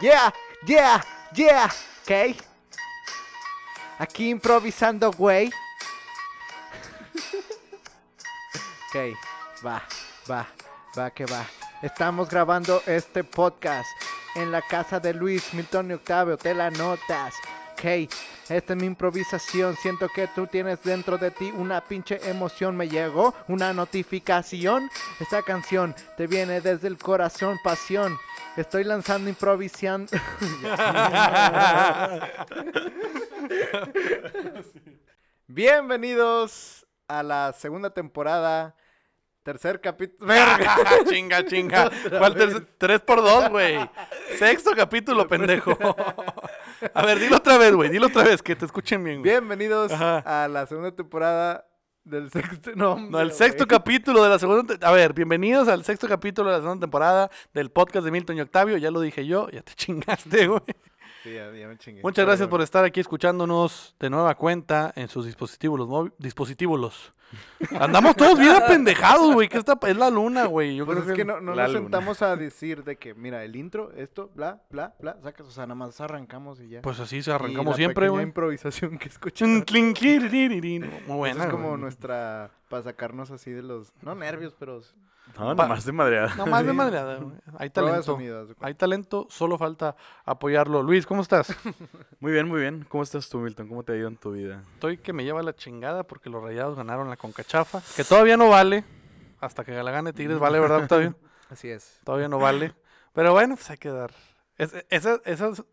Yeah, yeah, yeah. Ok. Aquí improvisando, güey. ok, va, va, va que va. Estamos grabando este podcast en la casa de Luis Milton y Octavio. Te la notas. Ok, esta es mi improvisación. Siento que tú tienes dentro de ti una pinche emoción. Me llegó una notificación. Esta canción te viene desde el corazón, pasión. Estoy lanzando improvisando. Bienvenidos a la segunda temporada. Tercer capítulo. chinga, chinga. ¿Cuál tercer? Tres por dos, güey. Sexto capítulo, pendejo. A ver, dilo otra vez, güey. Dilo otra vez, que te escuchen bien, güey. Bienvenidos Ajá. a la segunda temporada del sexto. No, No, el sexto capítulo de la segunda. A ver, bienvenidos al sexto capítulo de la segunda temporada del podcast de Milton y Octavio. Ya lo dije yo, ya te chingaste, güey. Sí, ya, ya me chingué. Muchas gracias por estar aquí escuchándonos de nueva cuenta en sus dispositivos móviles. Dispositivos. Andamos todos bien apendejados, güey. Que esta es la luna, güey. Yo Pues creo es que no, no la nos luna. sentamos a decir de que, mira, el intro, esto, bla, bla, bla, sacas, o sea, nada más arrancamos y ya. Pues así se Y arrancamos la siempre, pequeña güey. improvisación que Chin, escuchamos. clin, clin, rin, rin. Muy buena, es como güey. nuestra, para sacarnos así de los, no nervios, pero No, Pa- nomás de madreada. No más de madreada, güey. Hay talento. Hay talento, solo falta apoyarlo. Luis, ¿cómo estás? Muy bien, muy bien. ¿Cómo estás tú, Milton? ¿Cómo te ha ido en tu vida? Estoy que me lleva la chingada porque los rayados ganaron la concachafa. Que todavía no vale. Hasta que la gane Tigres, vale, ¿verdad, Octavio? Así es. Todavía no vale. Pero bueno, pues hay que dar. Es- esa, esas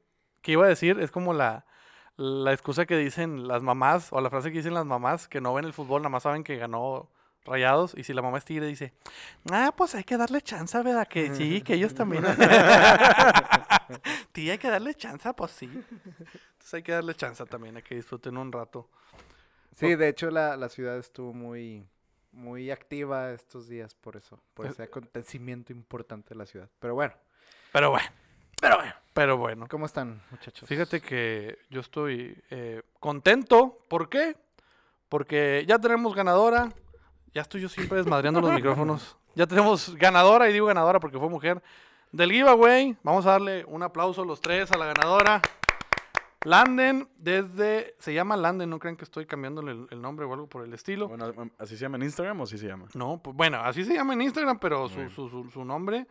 que iba a decir es como la, la excusa que dicen las mamás, o la frase que dicen las mamás que no ven el fútbol, nada más saben que ganó Rayados. Y si la mamá es tigre, dice, ah, pues hay que darle chance, ¿verdad? Que sí, que ellos también. Tía, hay que darle chance, pues sí. Entonces hay que darle chance también, hay que disfruten un rato. Sí, de hecho la, la ciudad estuvo muy, muy activa estos días por eso, por Eh, ese acontecimiento importante de la ciudad. Pero bueno, Pero bueno, pero bueno, pero bueno. ¿cómo están, muchachos? Fíjate que yo estoy eh, contento. ¿Por qué? Porque ya tenemos ganadora. Ya estoy yo siempre desmadreando los micrófonos. Ya tenemos ganadora, y digo ganadora porque fue mujer, del giveaway. Vamos a darle un aplauso los tres a la ganadora. Landen, desde. Se llama Landen, no crean que estoy cambiándole el, el nombre o algo por el estilo. Bueno, ¿así se llama en Instagram o así se llama? No, pues bueno, así se llama en Instagram, pero su, Bueno. su, su- su nombre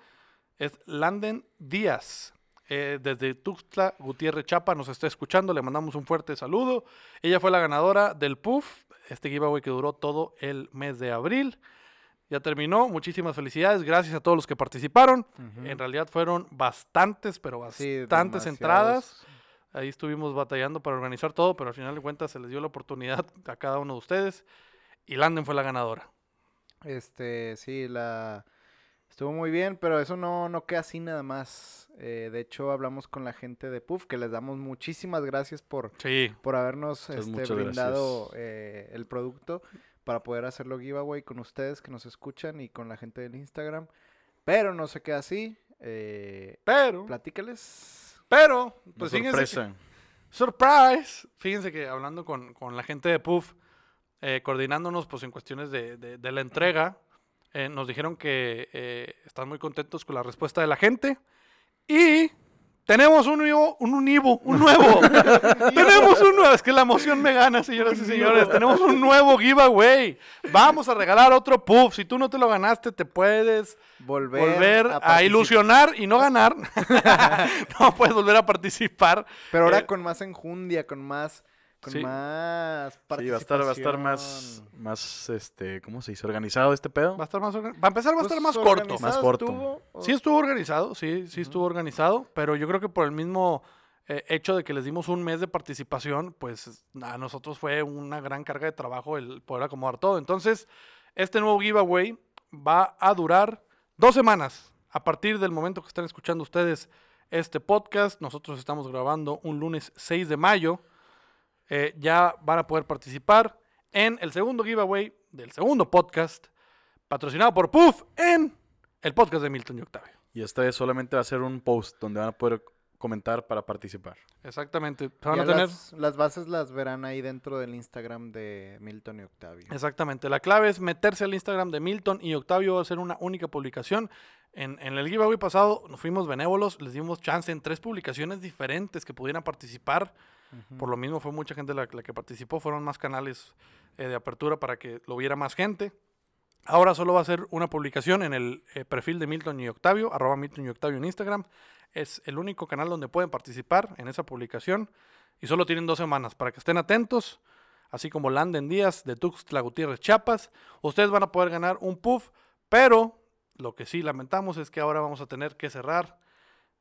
es Landen Díaz. Eh, desde Tuxtla Gutiérrez Chapa nos está escuchando, le mandamos un fuerte saludo. Ella fue la ganadora del PUF, este giveaway que duró todo el mes de abril. Ya terminó, muchísimas felicidades, gracias a todos los que participaron. En realidad fueron bastantes, pero bastantes entradas. Ahí estuvimos batallando para organizar todo, pero al final de cuentas se les dio la oportunidad a cada uno de ustedes. Y Landen fue la ganadora. Este, sí, la estuvo muy bien, pero eso no, no queda así nada más. Eh, de hecho, hablamos con la gente de Puff, que les damos muchísimas gracias por, Sí, por habernos este, brindado eh, el producto para poder hacerlo giveaway con ustedes que nos escuchan y con la gente del Instagram. Pero no se queda así. Eh, pero, platícales. pero, Una pues fíjense que- sorpresa. surprise. Fíjense que hablando con, con la gente de Puff, eh, coordinándonos pues en cuestiones de, de- de la entrega, eh, nos dijeron que eh, están muy contentos con la respuesta de la gente y tenemos un nuevo, un univo, un nuevo. tenemos un nuevo, es que la emoción me gana, señoras y señores. tenemos un nuevo giveaway. Vamos a regalar otro Puff. Si tú no te lo ganaste, te puedes Volver, volver a, ilusionar y no ganar. no puedes volver a participar. Pero ahora Eh, con más enjundia, con más, con Sí. más Sí, va a estar, va a estar más, participación. más, este, ¿cómo se dice? ¿Organizado este pedo? Va a estar más Para empezar, va a estar Pues, más corto. Más corto. estuvo, o- Sí estuvo organizado, sí, sí estuvo organizado, pero yo creo que por el mismo eh, hecho de que les dimos un mes de participación, pues a nosotros fue una gran carga de trabajo el poder acomodar todo. Entonces, este nuevo giveaway va a durar dos semanas. A partir del momento que están escuchando ustedes este podcast, nosotros estamos grabando un lunes 6 de mayo. Eh, ya van a poder participar en el segundo giveaway del segundo podcast, patrocinado por Puff en el podcast de Milton y Octavio. Y esta vez solamente va a ser un post donde van a poder comentar para participar. Exactamente. Van a tener. las, las bases las verán ahí dentro del Instagram de Milton y Octavio. Exactamente. La clave es meterse al Instagram de Milton y Octavio va a ser una única publicación. En, en el giveaway pasado nos fuimos benévolos, les dimos chance en tres publicaciones diferentes que pudieran participar. Por lo mismo fue mucha gente la, que participó, fueron más canales eh, de apertura para que lo viera más gente. Ahora solo va a ser una publicación en el eh, perfil de Milton y Octavio, arroba Milton y Octavio en Instagram. Es el único canal donde pueden participar en esa publicación. Y solo tienen dos semanas para que estén atentos. Así como Landen Díaz de Tuxtla Gutiérrez Chiapas. Ustedes van a poder ganar un puff, pero lo que sí lamentamos es que ahora vamos a tener que cerrar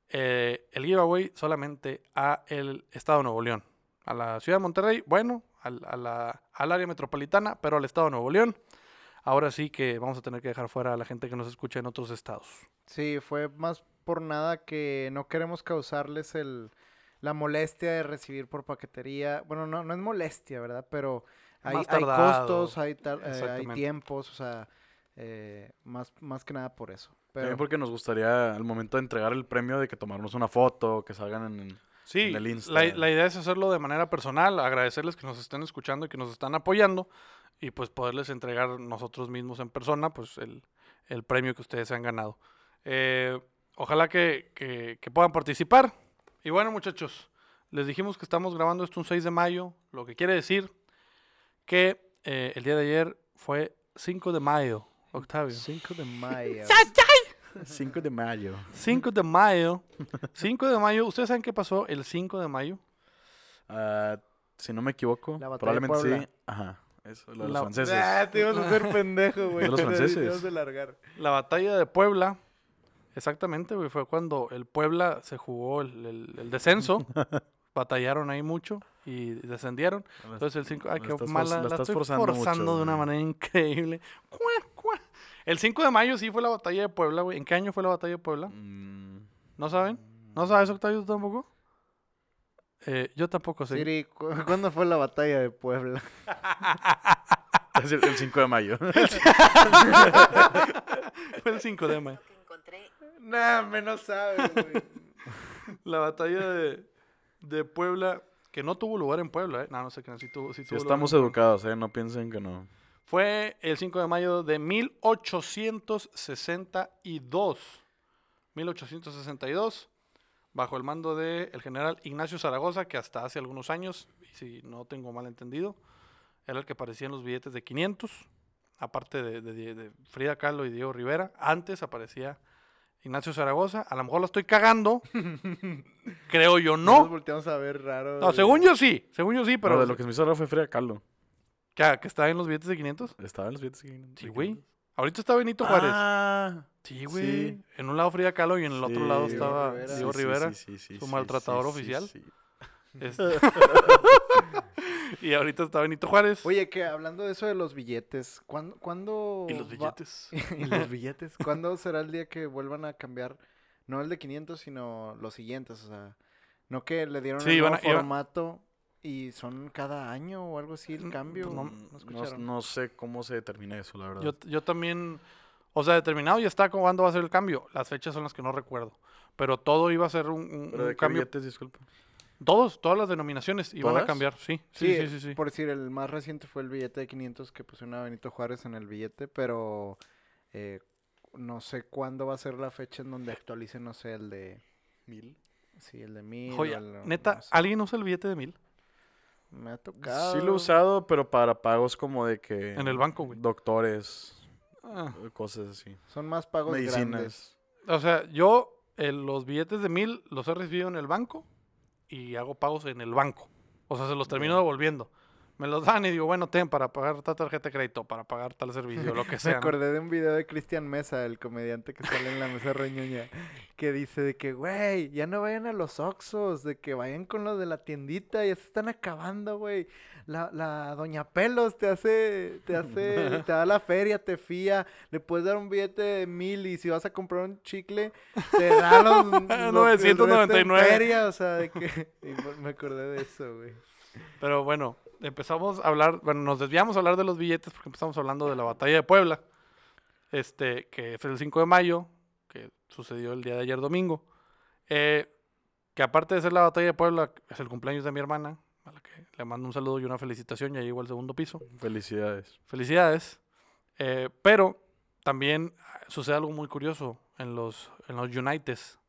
eh, el giveaway solamente a el Estado de Nuevo León. A la ciudad de Monterrey, bueno, al, a la- al área metropolitana, pero al Estado de Nuevo León. Ahora sí que vamos a tener que dejar fuera a la gente que nos escucha en otros estados. Sí, fue más por nada que no queremos causarles el, la molestia de recibir por paquetería. Bueno, no, no es molestia, ¿verdad? Pero hay, hay costos, hay, eh, hay tiempos, o sea, eh, más, más que nada por eso. También Pero porque nos gustaría al momento de entregar el premio de que tomarnos una foto, que salgan en... Sí, en el Insta. la, la idea es hacerlo de manera personal, agradecerles que nos estén escuchando y que nos están apoyando y pues poderles entregar nosotros mismos en persona pues el, el premio que ustedes se han ganado. Eh, ojalá que, que- que puedan participar. Y bueno muchachos, les dijimos que estamos grabando esto un 6 de mayo, lo que quiere decir que eh, el día de ayer fue 5 de mayo, Octavio. 5 de mayo. 5 de mayo. 5 de mayo. 5 de mayo. ¿Ustedes saben qué pasó el 5 de mayo? Ah, si no me equivoco, La batalla de probablemente sí. Ajá. Eso, lo de los La- franceses. Ah, te ibas a hacer pendejo, güey. De los franceses. a largar. La batalla de Puebla, exactamente, güey, fue cuando el Puebla se jugó el, el- el descenso. Batallaron ahí mucho y descendieron. Entonces el 5, ay, la qué mala, la la, estás estoy forzando forzando, mucho, de una manera increíble. Cuá, cuá. El 5 de mayo sí fue la batalla de Puebla, güey. ¿En qué año fue la batalla de Puebla? Mm, ¿No saben? ¿No sabes, Octavio, tú tampoco? Eh, yo tampoco sé. Siri, ¿cu- ¿cuándo fue la batalla de Puebla? es el, el 5 de mayo. fue el 5 de mayo. Nah, menos sabes, güey. La batalla de, de Puebla, que no tuvo lugar en Puebla, ¿eh? No, no sé qué, sí tuvo, sí Si tuvo lugar estamos educados, ¿eh? No piensen que no. Fue el 5 de mayo de 1862. 1862, bajo el mando del general Ignacio Zaragoza, que hasta hace algunos años, y si no tengo mal entendido, era el que aparecía en los billetes de 500, aparte de, de- de Frida Kahlo y Diego Rivera. Antes aparecía Ignacio Zaragoza. A lo mejor lo estoy cagando. Creo yo Nos no. volteamos a ver raro. No, güey. según yo sí. Según yo sí, Pero pero. de lo que se me hizo raro fue Frida Kahlo. ¿Que, que está en los billetes de 500? Estaba en los billetes de Sí, güey. Ahorita está Benito Juárez. Ah, Sí, güey. sí. En un lado Frida Kahlo y en el otro lado estaba Rivera. Diego Rivera. sí, sí, sí, su sí, maltratador oficial. sí. Este- y ahorita está Benito Juárez. Oye, que hablando de eso de los billetes, ¿cuándo? cuándo y los va- billetes. y los billetes. ¿Cuándo será el día que vuelvan a cambiar? No el de 500, sino los siguientes. O sea, no que le dieron Sí, el iban nuevo iban- formato y son cada año o algo así el cambio. pues no- ¿No, No, escucharon? no sé cómo se determina eso, la verdad. Yo, yo también. O sea, determinado ya está cuándo va a ser el cambio. Las fechas son las que no recuerdo. Pero todo iba a ser un, un- ¿Pero un de cambio. billetes, disculpa? Todos, todas las denominaciones iban a cambiar, sí. Sí, Sí, sí, sí. sí. por decir, el más reciente fue el billete de 500 que pusieron a Benito Juárez en el billete, pero eh, no sé cuándo va a ser la fecha en donde actualicen, no sé, el de... Mil. Sí, el de mil. o Joya, el- neta, no sé. ¿alguien usa el billete de mil? Me ha tocado. Sí lo he usado, pero para pagos como de que... En el banco, güey. Doctores, Ah. cosas así. Son más pagos grandes. Medicinas. O sea, yo eh, los billetes de mil los he recibido en el banco y hago pagos en el banco. O sea, se los termino devolviendo. Me los dan y digo, bueno, ten para pagar tal tarjeta de crédito, para pagar tal servicio, lo que Me sea. ¿no? acordé de un video de Cristian Mesa, el comediante que sale en la mesa reñoña, que dice de que, güey, ya no vayan a los Oxxos, de que vayan con los de la tiendita, ya se están acabando, güey. La, la Doña Pelos te hace, te hace, te da la feria, te fía, le puedes dar un billete de mil y si vas a comprar un chicle, te da los, los- el resto en 999. feria, o sea, de que, y me- me acordé de eso, güey. Pero bueno, empezamos a hablar, bueno, nos desviamos a hablar de los billetes porque empezamos hablando de la batalla de Puebla, este, que es el 5 de mayo, que sucedió el día de ayer domingo. Eh, que aparte de ser la batalla de Puebla, es el cumpleaños de mi hermana, a la que le mando un saludo y una felicitación, ya llegó al segundo piso. Felicidades. Felicidades. Eh, pero también sucede algo muy curioso. en los, en los Unites.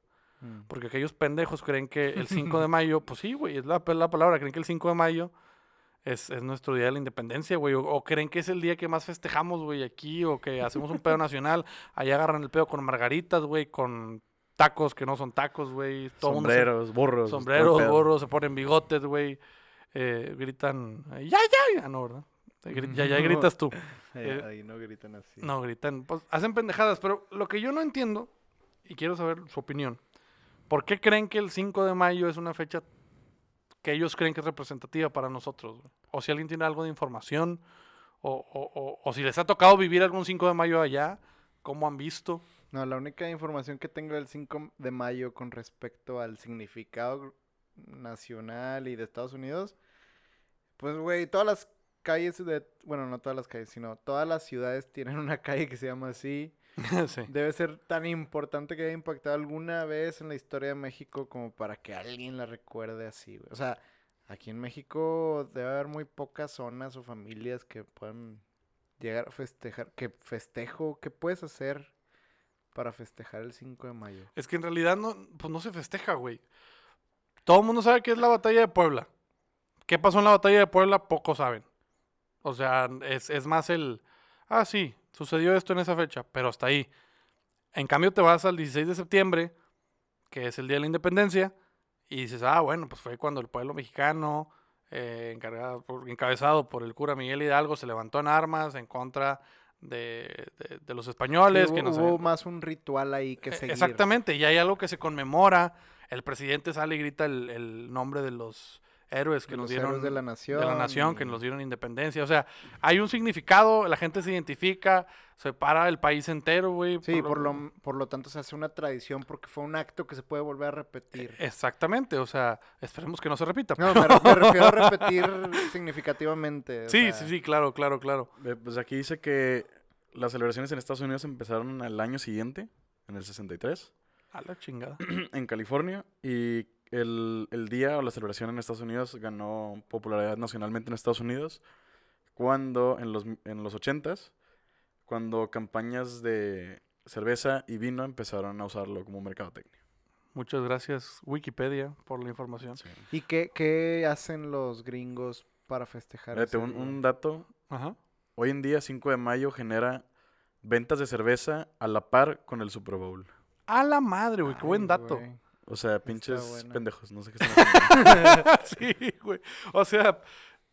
Mm. Porque aquellos pendejos creen que el 5 de mayo, pues sí, güey, es la, la palabra, creen que el 5 de mayo es, es nuestro día de la independencia, güey. O, o creen que es el día que más festejamos, güey, aquí, o que hacemos un pedo nacional. Allá agarran el pedo con margaritas, güey, con tacos que no son tacos, güey. mundo se- Sombreros, burros. Sombreros, gorros, se ponen bigotes, güey. eh, gritan, ya, ya, ya, no, ¿verdad? Ya, ya gritas tú. Eh, Eh, ahí no gritan así. No, gritan, pues hacen pendejadas, pero lo que yo no entiendo, y quiero saber su opinión, ¿por qué creen que el 5 de mayo es una fecha que ellos creen que es representativa para nosotros? O si alguien tiene algo de información, o, o- o- o si les ha tocado vivir algún 5 de mayo allá, ¿cómo han visto? No, la única información que tengo del 5 de mayo con respecto al significado nacional y de Estados Unidos, pues, güey, todas las calles de, bueno, no todas las calles, sino todas las ciudades tienen una calle que se llama así. sí. Debe ser tan importante que haya impactado alguna vez en la historia de México como para que alguien la recuerde así, güey. O sea, aquí en México debe haber muy pocas zonas o familias que puedan llegar a festejar. ¿Qué festejo? ¿Qué puedes hacer para festejar el 5 de mayo? Es que en realidad no, pues no se festeja, güey. Todo el mundo sabe que es la batalla de Puebla. ¿Qué pasó en la batalla de Puebla? Pocos saben. O sea, es, es más el... Ah, sí, sucedió esto en esa fecha, pero hasta ahí. En cambio te vas al 16 de septiembre, que es el Día de la Independencia, y dices, ah, bueno, pues fue cuando el pueblo mexicano, eh, encargado por- encabezado por el cura Miguel Hidalgo, se levantó en armas en contra de, de- de los españoles. Sí, que hubo, nos hubo más un ritual ahí que e- seguir. Exactamente, y hay algo que se conmemora. El presidente sale y grita el, el nombre de los héroes que nos dieron héroes de la nación. de la nación, que nos dieron independencia. O sea, hay un significado, la gente se identifica, se para el país entero, güey. Sí, por lo, por lo tanto se hace una tradición porque fue un acto que se puede volver a repetir. Exactamente, o sea, esperemos que no se repita. No, me, re- me refiero a repetir significativamente. sí, sea, sí, sí, claro, claro, claro. Eh, Pues aquí dice que las celebraciones en Estados Unidos empezaron al año siguiente, en el 63, A la chingada. en California, y el, el día o la celebración en Estados Unidos ganó popularidad nacionalmente en Estados Unidos cuando en los, en los 80s, cuando campañas de cerveza y vino empezaron a usarlo como mercadotecnia. Muchas gracias, Wikipedia, por la información. Sí. ¿Y qué, qué hacen los gringos para festejar? Fíjate, ese un, un dato, Ajá. hoy en día 5 de mayo genera ventas de cerveza a la par con el Super Bowl. A la madre, güey, qué buen dato. O sea, pinches pendejos, no sé qué están haciendo. sí, güey. O sea,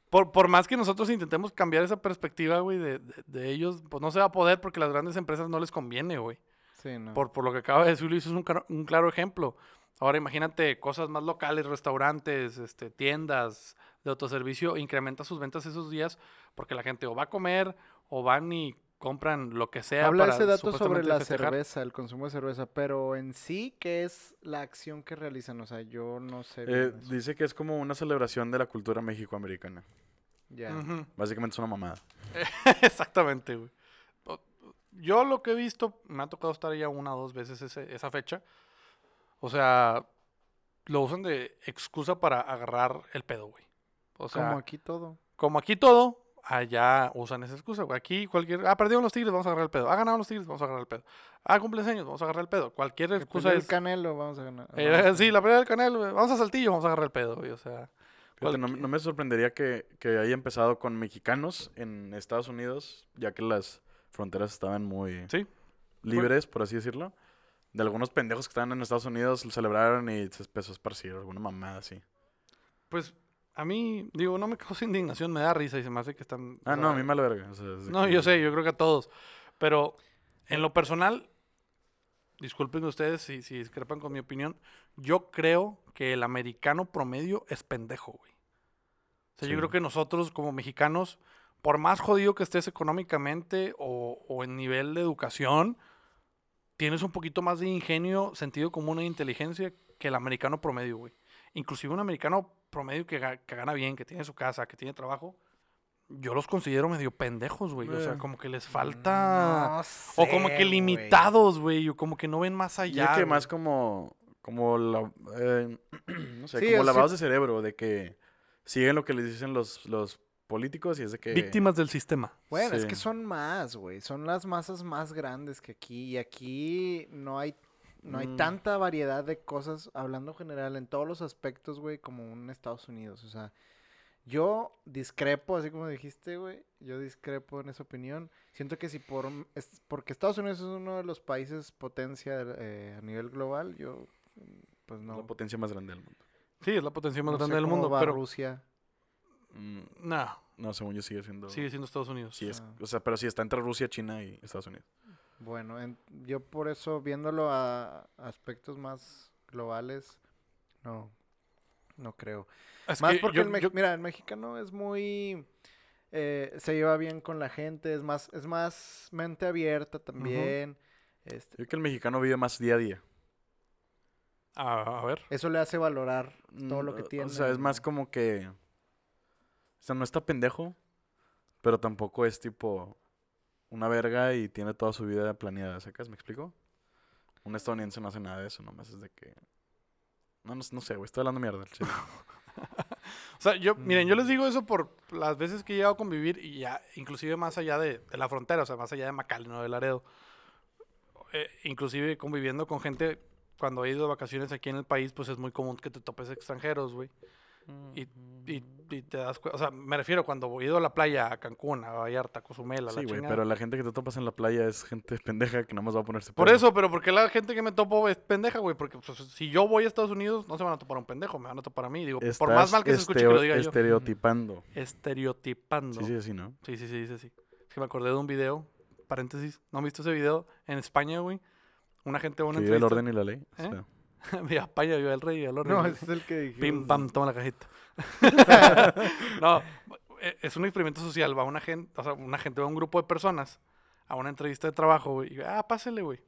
por, por más que nosotros intentemos cambiar esa perspectiva, güey, de, de- de ellos, pues no se va a poder porque las grandes empresas no les conviene, güey. Sí, no. Por, por lo que acaba de decir Luis, es un, claro- un claro ejemplo. Ahora imagínate cosas más locales, restaurantes, este, tiendas de autoservicio, incrementa sus ventas esos días porque la gente o va a comer o van y compran lo que sea. Habla para ese dato sobre la festejar. cerveza, el consumo de cerveza, pero en sí, ¿qué es la acción que realizan? O sea, yo no sé. Eh, dice que es como una celebración de la cultura mexicoamericana. Ya. Básicamente es una mamada. Exactamente, güey. Yo lo que he visto, me ha tocado estar ya una o dos veces ese- esa fecha. O sea, lo usan de excusa para agarrar el pedo, güey. O sea, Como aquí todo. como aquí todo, allá usan esa excusa, güey. Aquí cualquier, ah, perdieron los Tigres, vamos a agarrar el pedo. Ah, ganaron los Tigres, vamos a agarrar el pedo. Ah, cumpleaños, vamos a agarrar el pedo. Cualquier excusa pelea es... el Canelo, vamos a ganar. eh, vamos a- sí, la pelea del Canelo, güey. vamos a Saltillo, vamos a agarrar el pedo, güey. O sea, no, me sorprendería que, que haya empezado con mexicanos en Estados Unidos, ya que las fronteras estaban muy sí. libres, por así decirlo. De algunos pendejos que estaban en Estados Unidos lo celebraron y se empezó a esparcir alguna mamada así. Pues a mí, digo, no me causa indignación, me da risa y se me hace que están... o Ah, no, a mí me la verga. o sea, No, que- yo sé, yo creo que a todos. Pero en lo personal, disculpen ustedes si, si discrepan con mi opinión, yo creo que el americano promedio es pendejo, güey. O sea, yo creo que nosotros como mexicanos, por más jodido que estés económicamente o, o en nivel de educación, tienes un poquito más de ingenio, sentido común e inteligencia que el americano promedio, güey. Inclusive un americano promedio que, que gana bien, que tiene su casa, que tiene trabajo, yo los considero medio pendejos, güey. O sea, Eh, como que les falta... No O como que limitados, güey. O como que no ven más allá. es que más como, como la, eh, no sé, Sí, como lavados sí. de cerebro, de que siguen lo que les dicen los, los políticos y es de que... Víctimas del sistema. Bueno, es que son más, güey. Son las masas más grandes que aquí. Y aquí no hay, no hay Mm. tanta variedad de cosas, hablando general, en todos los aspectos, güey, como un Estados Unidos. O sea, yo discrepo, así como dijiste, güey. Yo discrepo en esa opinión. Siento que si por... es- porque Estados Unidos es uno de los países potencia eh, a nivel global, yo... Pues es no. la potencia más grande del mundo. Sí, es la potencia más no sé grande del cómo mundo, va pero Rusia. Mm, no, no, según yo sigue siendo... sigue siendo Estados Unidos. Sí, es, Ah. o sea, pero sí está entre Rusia, China y Estados Unidos. Bueno, en- yo por eso, viéndolo a aspectos más globales, no, no creo. Es Más que porque yo- el, yo- mira, el mexicano es muy, eh, se lleva bien con la gente, es más, es más mente abierta también. este, Yo creo que el mexicano vive más día a día. a, a ver. eso le hace valorar todo lo que Mm, tiene. O sea, es más como que... O sea, no está pendejo, pero tampoco es tipo una verga y tiene toda su vida planeada, ¿sacas? ¿Me explico? Un estadounidense no hace nada de eso, nomás es de que... No, no, no sé, güey, estoy hablando mierda. chile. O sea, yo, miren, yo les Mm. digo eso por las veces que he llegado a convivir y ya, inclusive más allá de, de la frontera, o sea, más allá de McAllen o de Laredo. Eh, inclusive conviviendo con gente, cuando he ido de vacaciones aquí en el país, pues es muy común que te topes extranjeros, güey. Y, y, y te das cuenta, o sea, me refiero cuando he ido a la playa, a Cancún, a Vallarta, a Cozumel, a la Sí, güey, chingada. pero la gente que te topas en la playa es gente pendeja que nada más va a ponerse Por pedo. eso, pero porque la gente que me topo es pendeja, güey. Porque pues, si yo voy a Estados Unidos, no se van a topar a un pendejo, me van a topar a mí. Digo, por más mal que se escuche que lo diga yo. Estereotipando. Estereotipando. Sí, sí, así, ¿no? Sí, sí, sí, dice así. Es que me acordé de un video, paréntesis, ¿no han visto ese video? En España, güey, una gente una Que el orden y la ley. o ¿Eh? sea, Viva España, viva el rey, viva el orden. No, ese es el que dijimos. Pim, pam, toma la cajita. no, e- es un experimento social. Va una gente, o sea, una gente, va un grupo de personas a una entrevista de trabajo, güey. Y, ah, pásele, güey.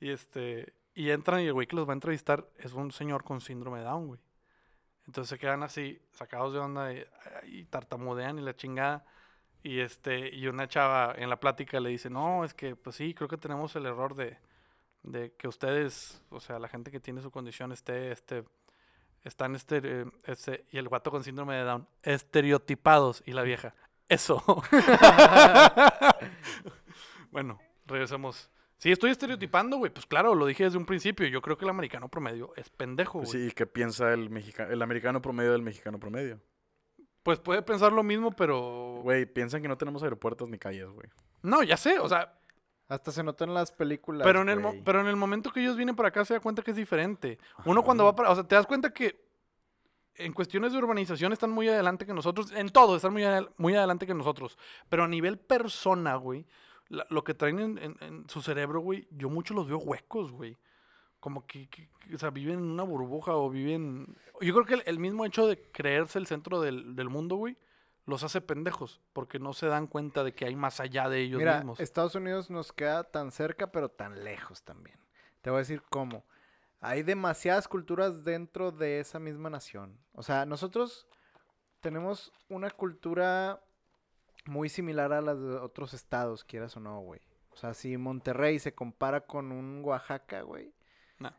Y este, y entran y el güey que los va a entrevistar es un señor con síndrome de Down, güey. Entonces se quedan así, sacados de onda y, y tartamudean y la chingada. Y este, y una chava en la plática le dice, no, es que, pues sí, creo que tenemos el error de, de que ustedes, o sea, la gente que tiene su condición esté, este, están este, este, y el guato con síndrome de Down, estereotipados, y la vieja, eso. bueno, regresamos. Sí, estoy estereotipando, güey. Pues claro, lo dije desde un principio. Yo creo que el americano promedio es pendejo, pues güey. sí, ¿y qué piensa el, mexica- el americano promedio del mexicano promedio? Pues puede pensar lo mismo, pero... Güey, piensan que no tenemos aeropuertos ni calles, güey. No, ya sé, o sea, Hasta se nota en las películas. pero en, el pero en el momento que ellos vienen para acá se da cuenta que es diferente. Uno cuando va para... O sea, te das cuenta que en cuestiones de urbanización están muy adelante que nosotros. En todo están muy, adel- muy adelante que nosotros. Pero a nivel persona, güey, la- lo que traen en, en- en su cerebro, güey, yo mucho los veo huecos, güey. Como que, que- que, o sea, viven en una burbuja o viven... Yo creo que el, el mismo hecho de creerse el centro del, del mundo, güey, los hace pendejos. Porque no se dan cuenta de que hay más allá de ellos Mira, mismos. Estados Unidos nos queda tan cerca, pero tan lejos también. Te voy a decir cómo. Hay demasiadas culturas dentro de esa misma nación. O sea, nosotros tenemos una cultura muy similar a las de otros estados, quieras o no, güey. O sea, si Monterrey se compara con un Oaxaca, güey. No.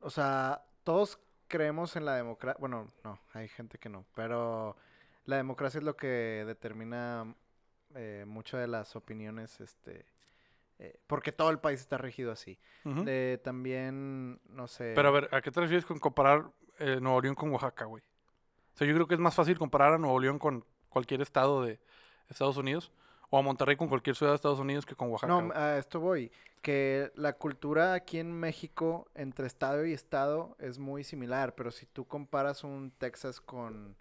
O sea, todos creemos en la democracia. Bueno, no, hay gente que no. Pero la democracia es lo que determina eh, muchas de las opiniones, este, eh, porque todo el país está regido así. De, también, no sé. Pero a ver, ¿a qué te refieres con comparar eh, Nuevo León con Oaxaca, güey? O sea, yo creo que es más fácil comparar a Nuevo León con cualquier estado de Estados Unidos o a Monterrey con cualquier ciudad de Estados Unidos que con Oaxaca. no, a esto voy. Que la cultura aquí en México, entre estado y estado, es muy similar. Pero si tú comparas un Texas con,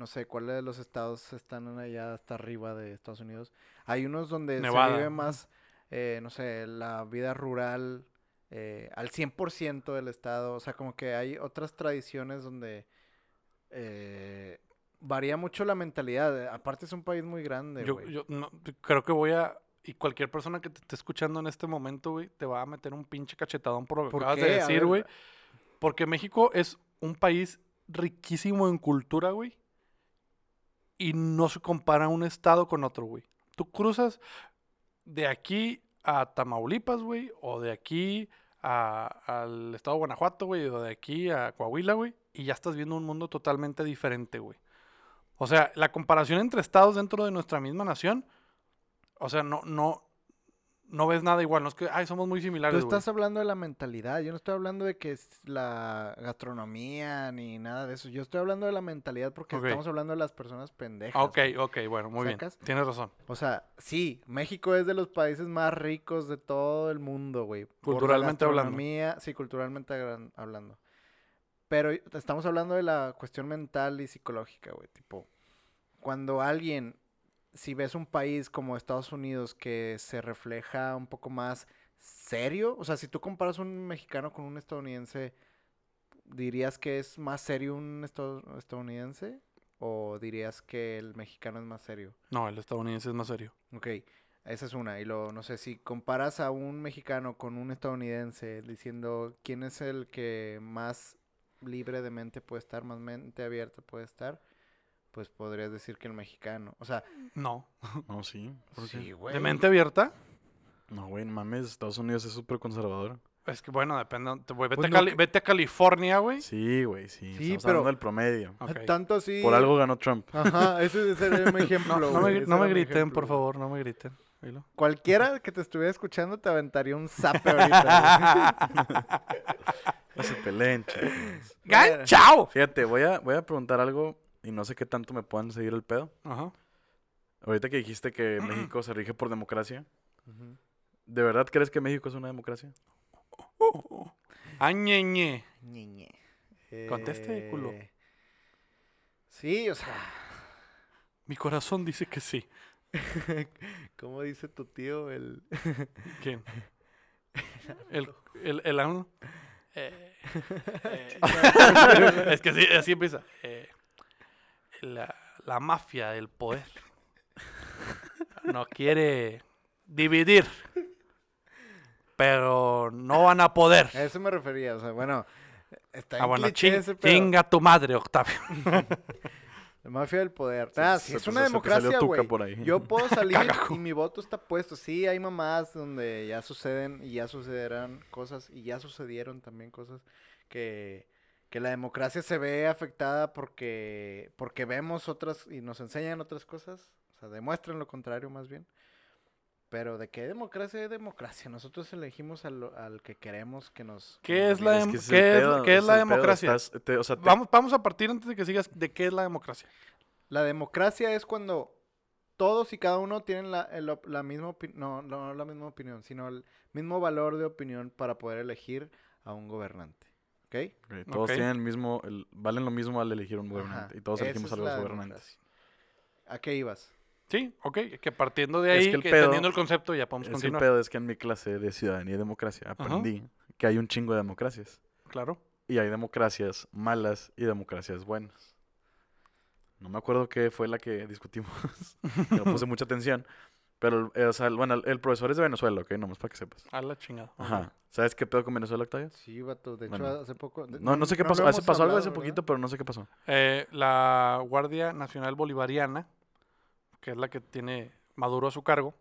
no sé, cuáles de los estados están allá hasta arriba de Estados Unidos, hay unos donde Nevada, se vive más, eh, no sé, la vida rural eh, al 100% del estado. O sea, como que hay otras tradiciones donde eh, varía mucho la mentalidad. Aparte es un país muy grande, yo, yo no, creo que voy a... Y cualquier persona que te esté escuchando en este momento, güey, te va a meter un pinche cachetadón por lo que ¿Por acabas qué? de decir, güey. Porque México es un país riquísimo en cultura, güey. Y no se compara un estado con otro, güey. Tú cruzas de aquí a Tamaulipas, güey, o de aquí a- al estado de Guanajuato, güey, o de aquí a Coahuila, güey, y ya estás viendo un mundo totalmente diferente, güey. O sea, la comparación entre estados dentro de nuestra misma nación, o sea, no, no, no ves nada igual. No es que, ay, somos muy Tú similares. güey. estás hablando de la mentalidad. Yo no estoy hablando de que es la gastronomía ni nada de eso. Yo estoy hablando de la mentalidad porque estamos hablando de las personas pendejas. Ok, güey. ok, bueno, muy ¿Sacas? bien. Tienes razón. O sea, sí, México es de los países más ricos de todo el mundo, güey. por la Culturalmente hablando. Sí, culturalmente hablando. Pero estamos hablando de la cuestión mental y psicológica, güey. Tipo, cuando alguien, si ves un país como Estados Unidos que se refleja un poco más serio, o sea, si tú comparas un mexicano con un estadounidense, ¿dirías que es más serio un estad- estadounidense? ¿O dirías que el mexicano es más serio? No, el estadounidense es más serio. Ok, esa es una. Y luego, no sé, si comparas a un mexicano con un estadounidense diciendo quién es el que más libre de mente puede estar, más mente abierta puede estar, pues podrías decir que el mexicano. O sea, No. No, sí. sí, güey. ¿De mente abierta? No, güey, no mames, Estados Unidos es súper conservador. Es que bueno, depende. te- güey, vete, Pues a Cali- vete a California, güey. Sí, güey, sí. Sí, Estamos pero- hablando del promedio. Ok. Tanto así. Por algo ganó Trump. Ajá, ese ese era mi ejemplo. No, no me, no griten, ejemplo, por favor, no me griten. Oílo. Cualquiera que te estuviera escuchando te aventaría un zape ahorita. No se peleen, chicos. ¡Ganchao! Fíjate, voy a, voy a preguntar algo y no sé qué tanto me puedan seguir el pedo. Ajá. Ahorita que dijiste que México se rige por democracia. ¿de verdad crees que México es una democracia? Añeñe. Ñeñe. Conteste, culo. Eh, Sí, o sea, Mi corazón dice que sí. ¿cómo dice tu tío? El... ¿Quién? El, el, el AMLO. Eh, eh, es que así, así empieza. Eh, la, la mafia del poder no quiere dividir, pero no van a poder. A eso me refería, o sea, bueno, está en Ah, bueno, cliché ching- ese pedo. chinga tu madre, Octavio. La mafia del poder. Ah, sí, se es una se democracia, güey. Yo puedo salir y mi voto está puesto. Sí, hay mamás donde ya suceden y ya sucederán cosas y ya sucedieron también cosas que, que la democracia se ve afectada porque, porque vemos otras y nos enseñan otras cosas. O sea, demuestran lo contrario más bien. Pero de qué democracia es democracia. Nosotros elegimos al, al que queremos que nos... que ¿Qué es la que ¿qué es- pedo, qué es la democracia? estás- te- o sea, te- Vamos, vamos a partir antes de que sigas de qué es la democracia. La democracia es cuando todos y cada uno tienen la, el la misma opinión, no, no, no la misma opinión, sino el mismo valor de opinión para poder elegir a un gobernante. ¿Ok? ok, todos tienen el mismo, el- valen lo mismo al elegir un Ajá, gobernante. Y todos elegimos es a los gobernantes. ¿A qué ibas? Sí, ok. Que partiendo de Es ahí, que el que pedo- entendiendo el concepto, ya podemos Es el continuar. pedo es que en mi clase de ciudadanía y democracia aprendí que hay un chingo de democracias. Claro. Y hay democracias malas y democracias buenas. No me acuerdo qué fue la que discutimos. no puse mucha atención. Pero, eh, o sea, el- bueno, el, el profesor es de Venezuela, ¿ok? Nomás para que sepas. A la chingada. Ajá. ¿Sabes qué pedo con Venezuela, Octavio? Sí, vato. De hecho, Bueno. hace poco... de- No, no sé qué pasó. Hace pasó algo hace ¿verdad? poquito, pero no sé qué pasó. Eh, la Guardia Nacional Bolivariana, que es la que tiene Maduro a su cargo,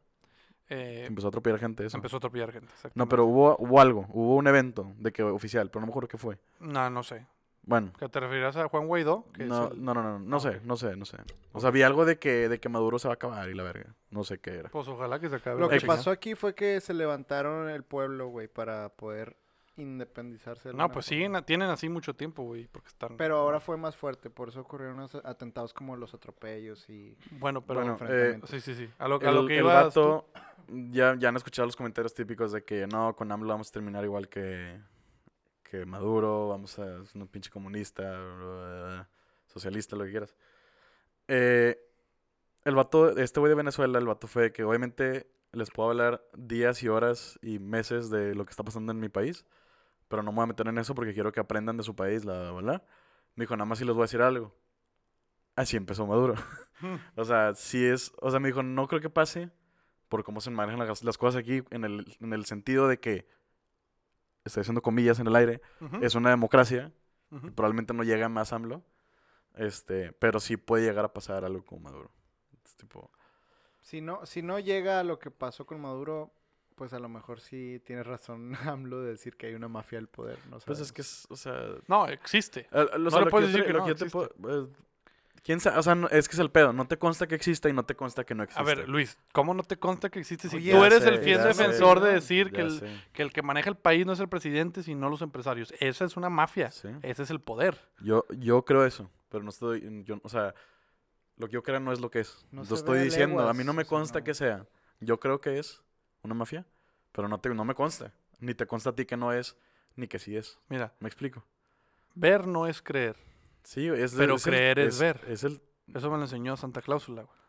eh, Empezó a atropellar gente eso. empezó a atropellar gente. No, pero hubo, hubo algo. Hubo un evento de que oficial, pero no me acuerdo qué fue. No, no sé. Bueno. ¿Que te referirás a Juan Guaidó? Que No, el- no, no, no, no Ah, sé, no sé, no sé. O sea, vi algo de que, de que Maduro se va a acabar y la verga. No sé qué era. Pues ojalá que se acabe. Lo que chingada. pasó aquí fue que se levantaron el pueblo, güey, para poder independizarse. de No, pues forma. siguen, tienen así mucho tiempo, güey, porque están... Pero ahora fue más fuerte, por eso ocurrieron los atentados como los atropellos y... Bueno, pero... Bueno, enfrentamientos. sí, sí, sí. A lo, a El, lo que el tú- vato, ya, ya han escuchado los comentarios típicos de que no, con AMLO vamos a terminar igual que, que Maduro, vamos a ser un pinche comunista, socialista, lo que quieras. Eh, el vato, este güey de Venezuela, el vato fue que obviamente les puedo hablar días y horas y meses de lo que está pasando en mi país, pero no me voy a meter en eso porque quiero que aprendan de su país, la verdad. Me dijo, nada más si les voy a decir algo. Así empezó Maduro. O sea, sí es. O sea, me dijo, no creo que pase por cómo se manejan las, las cosas aquí, en el, en el sentido de que, estoy haciendo comillas en el aire, es una democracia, y probablemente no llega más AMLO, este, pero sí puede llegar a pasar algo con Maduro. Es tipo, Si no, si no llega a lo que pasó con Maduro, pues a lo mejor sí tienes razón AMLO de decir que hay una mafia del poder. No pues es que es, o sea... No, existe. eh, o No sea, le lo puedes que decir que lo no, que yo te existe. puedo- eh, ¿Quién sabe? O sea, no- es que es el pedo. No te consta que exista y no te consta que no existe. A ver, Luis, ¿cómo no te consta que existe si Oye, tú eres sé, el fiel sé, defensor de decir que el, que el que maneja el país no es el presidente, sino los empresarios? Esa es una mafia. Sí. Ese es el poder. Yo, yo creo eso, pero no estoy, yo, o sea, lo que yo creo no es lo que es. No Lo estoy diciendo, a mí no me o sea, consta no. que sea. Yo creo que es una mafia, pero no, te, no me consta. Ni te consta a ti que no es, ni que sí es. Mira, ¿Me explico? ver no es creer. Sí, es Pero es el- creer es ver. Es el, Eso me lo enseñó Santa Cláusula, güey.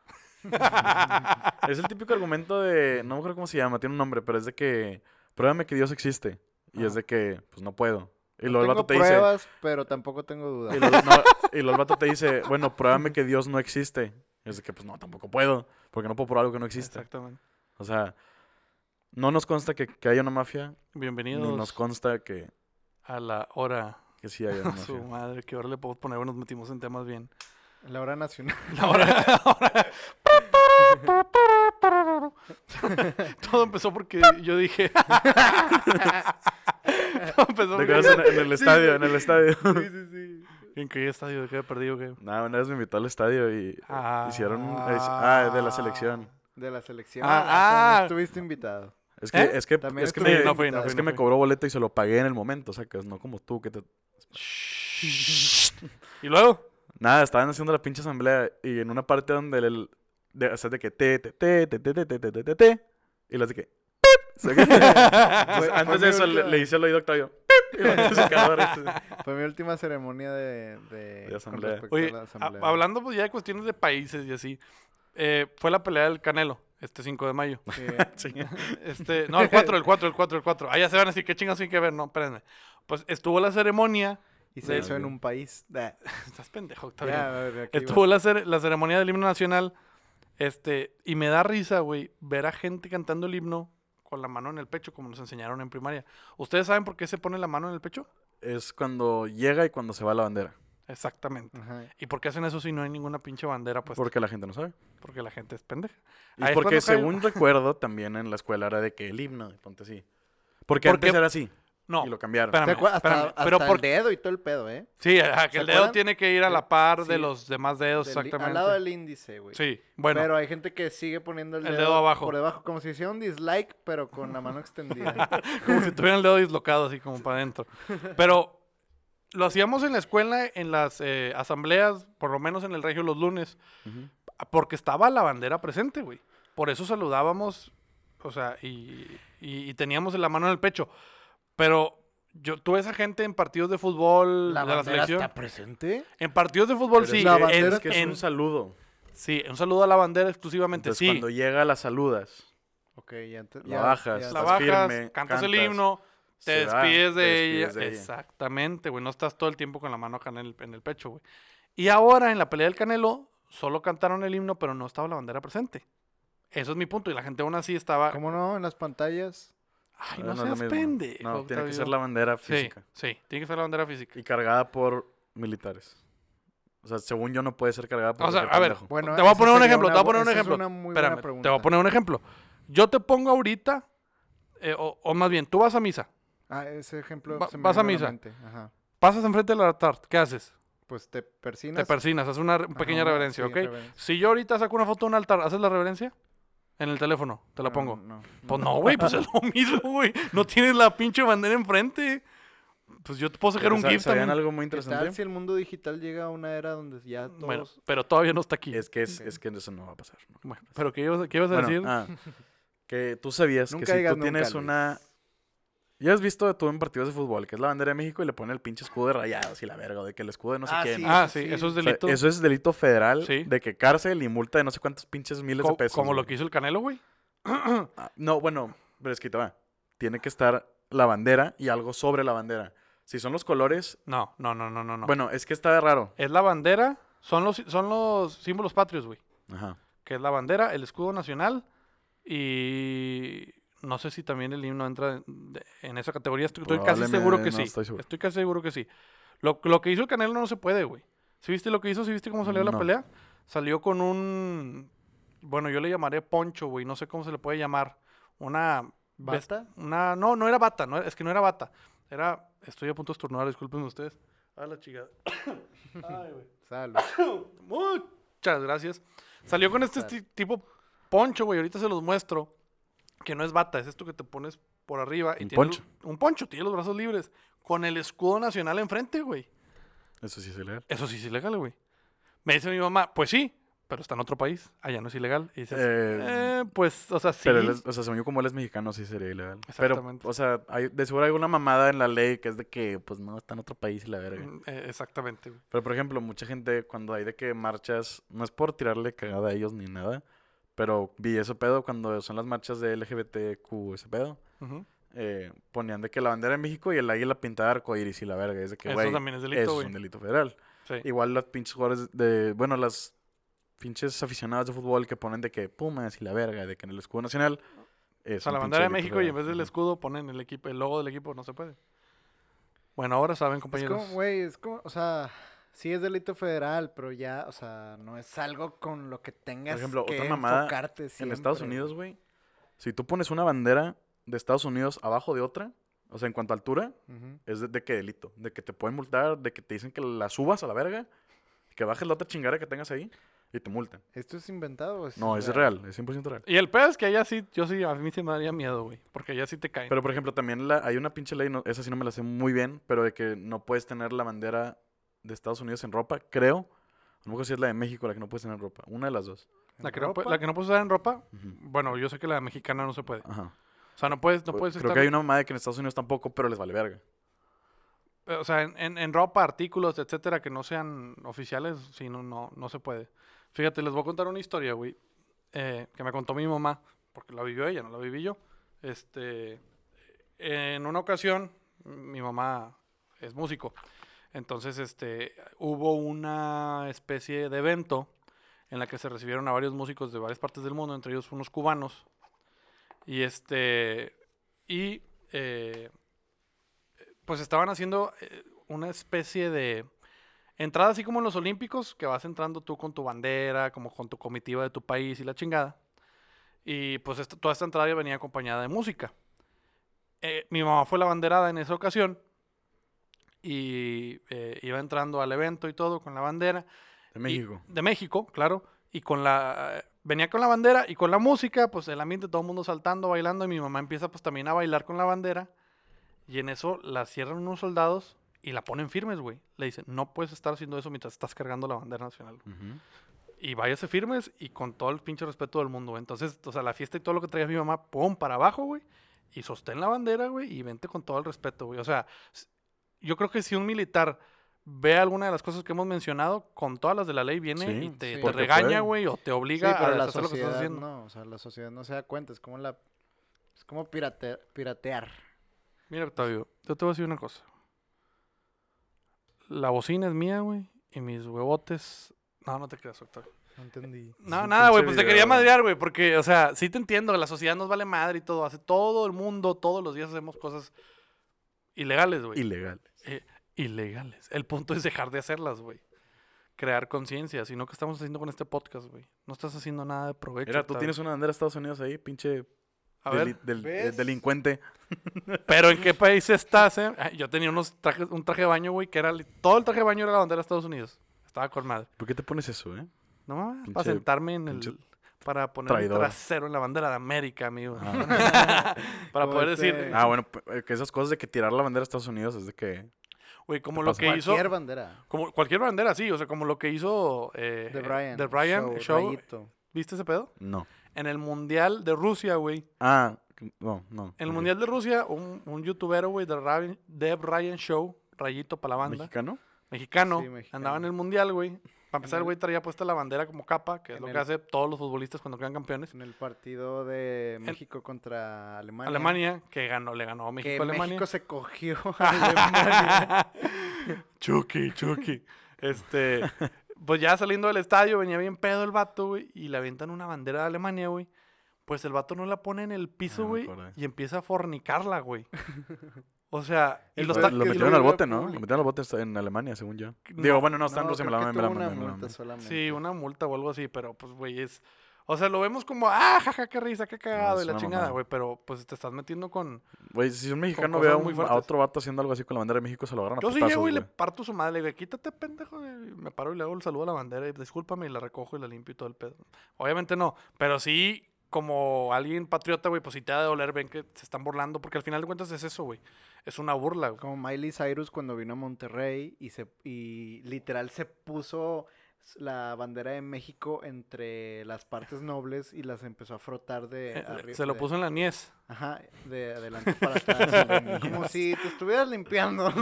es el típico argumento de, no me acuerdo cómo se llama, tiene un nombre, pero es de que, pruébame que Dios existe. Y es de que, pues no puedo. Y No luego el tengo vato te dice, pruebas, pero tampoco tengo dudas. Y luego, no, y luego el vato te dice, bueno, pruébame que Dios no existe. Y es de que, pues no, tampoco puedo, porque no puedo probar algo que no existe. Exactamente. O sea, no nos consta que, que haya una mafia, ni Bienvenidos nos consta que, a la hora. Que sí haya una Su madre, que ahora le podemos poner, nos metimos en temas bien. La hora nacional. La hora. Todo empezó porque yo dije. Todo empezó ¿Te acuerdas en, en el estadio? En el estadio. sí, sí, sí. ¿En qué estadio? ¿De qué perdido? ¿Qué? Nada, una vez me invitó al estadio y eh, hicieron... Ah, de la selección. De la selección. Ah, Ah, ah. estuviste invitado. Es que, ¿Eh? es que, También es que, me, no fui, no es fui, que no me cobró boleto y se lo pagué en el momento, o sea, que no como tú que te... ¿Y luego? Nada, estaban haciendo la pinche asamblea y en una parte donde el... De, o sea, de que te, te, te, te, te, te, te, te, te, te, te, y las de que... pip, o sea que- Entonces, fue antes de eso le, última- le hice al oído a Octavio. el. Fue mi última ceremonia de, de, con asamblea. Oye, a la a- asamblea. hablando pues ya de cuestiones de países y así. eh, fue la pelea del Canelo, este 5 de mayo. Que- Sí. Este, no, el 4, el 4, el 4, el 4. Ah, ya se van a decir, ¿qué chingas tiene que ver? No, espérenme. Pues estuvo la ceremonia. y se de- hizo en un país. Da. Estás pendejo, a ver, aquí Estuvo la, cere- la ceremonia del himno nacional. Este, y me da risa, güey, ver a gente cantando el himno con la mano en el pecho, como nos enseñaron en primaria. ¿Ustedes saben por qué se pone la mano en el pecho? Es cuando llega y cuando se va la bandera. Exactamente. Ajá. ¿Y por qué hacen eso si no hay ninguna pinche bandera? Pues Porque la gente no sabe. porque la gente es pendeja. Y Ahí porque según recuerdo, también en la escuela era de que el himno, ponte así. Porque Porque- antes era así. No, Y lo cambiaron. espérame, ¿Te acuer- hasta espérame, hasta pero el por- dedo y todo el pedo, ¿eh? Sí, ajá, que ¿Se el dedo acuerdan? tiene que ir a la par de sí. los demás dedos, Del- exactamente. Al lado del índice, güey. Sí, bueno. Pero hay gente que sigue poniendo el, El dedo, dedo abajo. Por debajo, como si hiciera un dislike, pero con la mano extendida. como si tuvieran el dedo dislocado así como para adentro. Pero lo hacíamos en la escuela, en las eh, asambleas, por lo menos en el regio los lunes, Ujú. porque estaba la bandera presente, güey. Por eso saludábamos, o sea, y, y- y teníamos la mano en el pecho. Pero yo tuve esa gente en partidos de fútbol ¿La de la bandera selección. está presente? En partidos de fútbol Pero sí. es la bandera es que es en- un saludo. sí, un saludo a la bandera exclusivamente, Entonces, sí. cuando llega la saludas. Ok, ya, La ya- bajas, ya- la bajas, firme, cantas el cantas, himno, te se va, despides te de, despides ella. de ella. Exactamente, güey. No estás todo el tiempo con la mano acá en el, en el pecho, güey. Y ahora en la pelea del Canelo, solo cantaron el himno, pero no estaba la bandera presente. Eso es mi punto. Y la gente aún así estaba. ¿Cómo no? En las pantallas. Ay, Ah, no, lo seas pendejo. No, tiene que ser la bandera Sí, física. sí, tiene que ser la bandera física. Y cargada por militares. O sea, según yo no puede ser cargada por O sea, a ver. Bueno, te voy a poner un ejemplo, te voy a poner un esa es ejemplo. una muy Espérame, buena te voy a pregunta. poner un ejemplo. Yo te pongo ahorita, eh, o, o más bien, tú vas a misa, Ah, ese ejemplo Va- se me vas a misa. la mente. Ajá. pasas enfrente del altar, ¿qué haces? Pues te persinas. Te persinas, haces una Ajá, pequeña reverencia, sí, ¿ok? reverencia. Si yo ahorita saco una foto de un altar, ¿haces la reverencia? En el teléfono, te la No, pongo. no, Pues no, güey, pues es lo mismo, güey. No tienes la pinche bandera enfrente. Pues yo te puedo sacar un Sa- GIF ¿sabían también. algo muy ¿Qué tal interesante? si el mundo digital llega a una era donde ya todos... Bueno, pero todavía no está aquí. Es que, es, Ok. es que eso no va a pasar. ¿no? Bueno, pero ¿qué ibas, qué ibas a Bueno, decir? ah, que tú sabías que si tú tienes Luis. una... Ya has visto tú en partidos de fútbol, que es la bandera de México y le ponen el pinche escudo de rayados y la verga, de que el escudo de no sé Ah, quién. sí, ah, sí, sí. eso es O sea, delito. eso es delito federal Sí. de que cárcel y multa de no sé cuántos pinches miles Co- de pesos. como lo que hizo el Canelo, güey. Ah, no, bueno, pero es que te va. Tiene que estar la bandera y algo sobre la bandera. Si son los colores, No, no, no, no, no. no. bueno, es que está de raro. Es la bandera, son los, son los símbolos patrios, güey. Ajá. Que es la bandera, el escudo nacional y no sé si también el himno entra en, esa categoría. Estoy, estoy casi seguro que Probablemente, sí. no estoy seguro. Estoy casi seguro que sí. Lo, lo que hizo el Canelo no se puede, güey. ¿Sí viste lo que hizo? ¿Sí viste cómo salió la No. pelea? Salió con un... Bueno, yo le llamaré poncho, güey. No sé cómo se le puede llamar. Una... ¿Bata? Una... No, no era bata. No, es que no era bata. Era... Estoy a punto de estornudar, disculpen ustedes. A la chingada. Ay, güey. Salud. Muchas gracias. Salió con este esti- tipo poncho, güey. Ahorita se los muestro. Que no es bata, es esto que te pones por arriba. Y Un tiene poncho. lo- Un poncho, tiene los brazos libres. Con el escudo nacional enfrente, güey. Eso sí es ilegal. Eso sí es ilegal, güey. Me dice mi mamá, pues sí, pero está en otro país. Allá no es ilegal. Y dices, Eh, eh, pues, o sea, sí. Pero él es- o sea, según yo, como él es mexicano, sí sería ilegal. Pero, Exactamente. o sea, hay, de seguro hay alguna mamada en la ley que es de que, pues no, está en otro país y la verga. Mm, eh, exactamente, güey. Pero, por ejemplo, mucha gente, cuando hay de que marchas, no es por tirarle cagada a ellos ni nada, pero vi ese pedo cuando son las marchas de LGBTQ, ese pedo. Eh, ponían de que la bandera de México y el águila pintada de arcoíris y la verga. Es de que, Eso también es delito, eso es un delito federal. Sí. Igual los pinches jugadores de, bueno, las pinches aficionados de fútbol que ponen de que Pumas y la verga, de que en el escudo nacional es O sea, la bandera de México y en vez del escudo ponen el equipo, el logo del equipo, no se puede. Bueno, ahora saben, Es compañeros. como, güey, es como, o sea, sí es delito federal, pero ya, o sea, no es algo con lo que tengas ejemplo, que otra mamada enfocarte En Estados Unidos, güey, si tú pones una bandera de Estados Unidos abajo de otra, o sea, en cuanto a altura, es de, de qué delito. De que te pueden multar, de que te dicen que la subas a la verga, que bajes la otra chingada que tengas ahí y te multan. ¿Esto es inventado o es No, es real, es 100% real. Y el pedo es que allá sí, yo sí, a mí sí me daría miedo, güey. Porque allá sí te caen. Pero, por ejemplo, también la, hay una pinche ley, no, esa sí no me la sé muy bien, pero de que no puedes tener la bandera de Estados Unidos en ropa, creo. A lo mejor sí es la de México la que no puedes tener en ropa. Una de las dos. la, ¿En que no, la que no puedes usar en ropa, Ujú. bueno, yo sé que la mexicana no se puede. Ajá. O sea, no puedes, no Pu- puedes Creo estar... que hay una mamá de que en Estados Unidos tampoco, pero les vale verga. eh, O sea, en, en- en ropa, artículos, etcétera, que no sean oficiales, sí, no, no, no se puede. Fíjate, les voy a contar una historia, güey, eh, que me contó mi mamá, porque la vivió ella, no la viví yo. Este, en una ocasión, mi mamá es músico, entonces, este, hubo una especie de evento en la que se recibieron a varios músicos de varias partes del mundo, entre ellos unos cubanos, y este, y eh, pues estaban haciendo eh, una especie de entrada así como en los Olímpicos, que vas entrando tú con tu bandera, como con tu comitiva de tu país y la chingada. Y pues esta- toda esta entrada venía acompañada de música. Eh, mi mamá fue la banderada en esa ocasión y eh, iba entrando al evento y todo con la bandera. De Y- México. de México, claro. Y con la... Venía con la bandera y con la música, pues el ambiente, todo el mundo saltando, bailando. Y mi mamá empieza pues también a bailar con la bandera. Y en eso la cierran unos soldados y la ponen firmes, güey. Le dicen, no puedes estar haciendo eso mientras estás cargando la bandera nacional. güey. Ujú. Y váyase firmes y con todo el pinche respeto del mundo, güey. Entonces, o sea, la fiesta y todo lo que traía mi mamá, pum, para abajo, güey. Y sostén la bandera, güey, y vente con todo el respeto, güey. O sea, yo creo que si un militar ve alguna de las cosas que hemos mencionado, con todas las de la ley viene Sí, y te, sí. te Porque regaña, güey, o te Sí, obliga pero a la hacer lo que estás sociedad haciendo. no, o sea, la sociedad no se da cuenta, es como la... Es como pirate- piratear. Mira, Octavio, yo te voy a decir una cosa. La bocina es mía, güey, y mis huevotes... No, no te creas, Octavio. No entendí. No, un nada, güey, pues te quería madrear, güey, porque, o sea, sí te entiendo, la sociedad nos vale madre y todo, hace todo el mundo, todos los días hacemos cosas ilegales, güey. Ilegal. Eh, ilegales. El punto es dejar de hacerlas, güey. Crear conciencia, sino que estamos haciendo con este podcast, güey. No estás haciendo nada de provecho. Mira, tú tienes una bandera de Estados Unidos ahí, pinche A deli- ver, del- eh, delincuente. pero ¿en qué país estás, eh? Ay, Yo tenía unos trajes, un traje de baño, güey, que era... Todo el traje de baño era la bandera de Estados Unidos. Estaba con madre. ¿Por qué te pones eso, eh? No mames, Pinche- para sentarme en el... Para poner traidor. trasero en la bandera de América, amigo. Ah. para poder este- decir... Ah, bueno, eh, que esas cosas de que tirar la bandera de Estados Unidos es de que... Güey, como ¿Qué lo que hizo... Cualquier bandera. Como cualquier bandera, sí. O sea, como lo que hizo... Eh, De Brian. The Brian Show. ¿Viste ese pedo? No. En el Mundial de Rusia, güey. Ah, no, no. En el. Mundial de Rusia, un, un youtubero, güey, de Ryan- Deb Ryan Show, rayito para la banda, ¿Mexicano? mexicano, Sí, mexicano. andaba en el Mundial, güey. Para empezar, el güey traía puesta la bandera como capa, que es lo que hace todos los futbolistas cuando quedan campeones. En el partido de México contra Alemania. Alemania, que ganó, le ganó a Que México a Alemania. México se cogió a Alemania. Chucky, Chucky. Este, pues ya saliendo del estadio, venía bien pedo el vato, güey, y le avientan una bandera de Alemania, güey. Pues el vato no la pone en el piso, Ah, güey, y empieza a fornicarla, güey. O sea, y los Lo, ta- Lo lo metieron lo al bote, ¿no? público. Lo metieron al bote en Alemania, según yo. No, Digo, bueno, no, está en No, Rusia, me la me una me multa solamente. Sí, una multa o algo así, pero pues, güey, es. O sea, lo vemos como, ah, jaja, qué risa, qué cagado y la chingada, güey. Pero pues te estás metiendo con. Güey, si un mexicano ve a, un- a otro vato haciendo algo así con la bandera de México, se lo agarran a Yo sí llego y le parto su madre, le digo, quítate, pendejo. y me paro y le hago el saludo a la bandera y discúlpame y la recojo y la limpio y todo el pedo. Obviamente no, pero sí, como alguien patriota, güey, pues si te ha de doler, ven que se están burlando, porque al final de cuentas es eso, güey. Es una burla, güey. Como Miley Cyrus cuando vino a Monterrey y se y literal se puso la bandera de México entre las partes nobles y las empezó a frotar de Eh, arri- se lo de- puso en la niez. Ajá, de adelante para atrás. como si te estuvieras limpiando.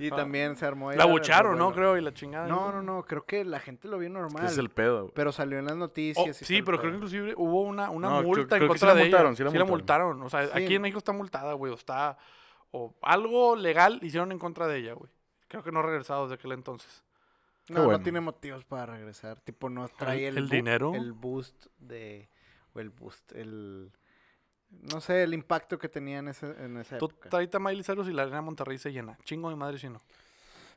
de y también se armó ahí La bucharon, ¿no? Creo, y la chingada. No, no, no, creo que la gente lo vio Es normal. que es el pedo, güey. Pero salió en las Oh, noticias. y sí, pero creo que inclusive hubo una, una No, creo- multa en creo que sí contra la de multaron, ella. sí la la multaron. multaron. O sea, Sí. aquí en México está multada, güey. O está... O algo legal hicieron en contra de ella, güey. Creo que no ha regresado desde aquel entonces. No, bueno. no tiene motivos para regresar. Tipo, no trae el, el dinero? El boost de. O el boost. El. No sé, el impacto que tenía en, ese, en esa Tú época. traíte a Miley Cyrus y la arena Monterrey se llena. Chingo de madre si no.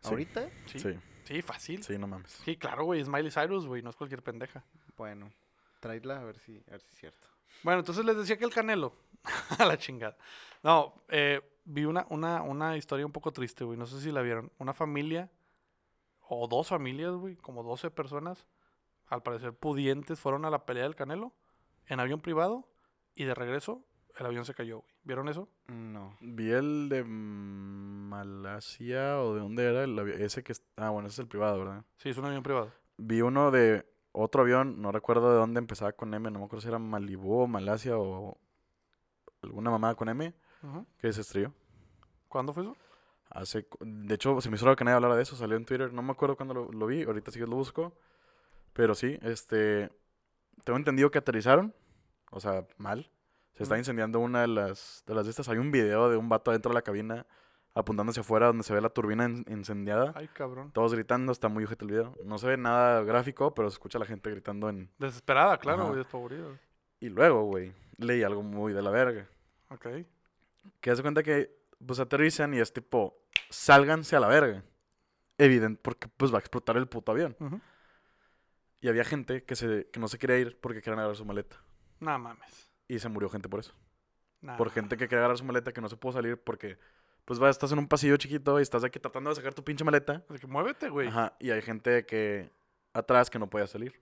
Sí. ¿Ahorita? Sí, Sí, sí, fácil. Sí, sí, no mames. claro, güey. Es Miley Cyrus, güey. No es cualquier pendeja. Bueno, tráela a ver si, a ver si es cierto. Bueno, entonces les decía que el Canelo. a la chingada. No, eh, vi una, una, una historia un poco triste, güey. No sé si la vieron. Una familia, o dos familias, güey, como 12 personas, al parecer pudientes, fueron a la pelea del Canelo en avión privado y de regreso el avión se cayó, güey. ¿Vieron eso? No. Vi el de Malasia o de dónde era el avi- ese que ah bueno ese es el privado verdad Sí, es un avión privado. vi uno de otro avión no recuerdo de dónde empezaba con M no me acuerdo si era Malibú o Malasia o alguna mamada con M que se estrelló ¿Cuándo fue eso? hace de hecho se me hizo raro que nadie hablara de eso salió en Twitter no me acuerdo cuándo lo, lo vi ahorita sí que lo busco pero sí este tengo entendido que aterrizaron o sea mal se está incendiando una de las de las de estas hay un video de un vato adentro de la cabina apuntando hacia afuera donde se ve la turbina en- incendiada Ay, cabrón. Todos gritando, está muy ojete el video. No se ve nada gráfico, pero se escucha a la gente gritando en... Desesperada, claro, güey, desfavorida. Y luego, güey, leí algo muy de la verga. Ok. Que hace cuenta que, pues, aterrizan y es tipo, sálganse a la verga. Evidente, porque, pues, va a explotar el puto avión. Y había gente que, se, que no se quería ir porque querían agarrar su maleta. No mames. Y se murió gente por eso. Nah. Por gente que quería agarrar su maleta que no se pudo salir porque, pues, va, estás en un pasillo chiquito y estás aquí tratando de sacar tu pinche maleta. Así que muévete, güey. Ajá, y hay gente que, atrás que no podía salir.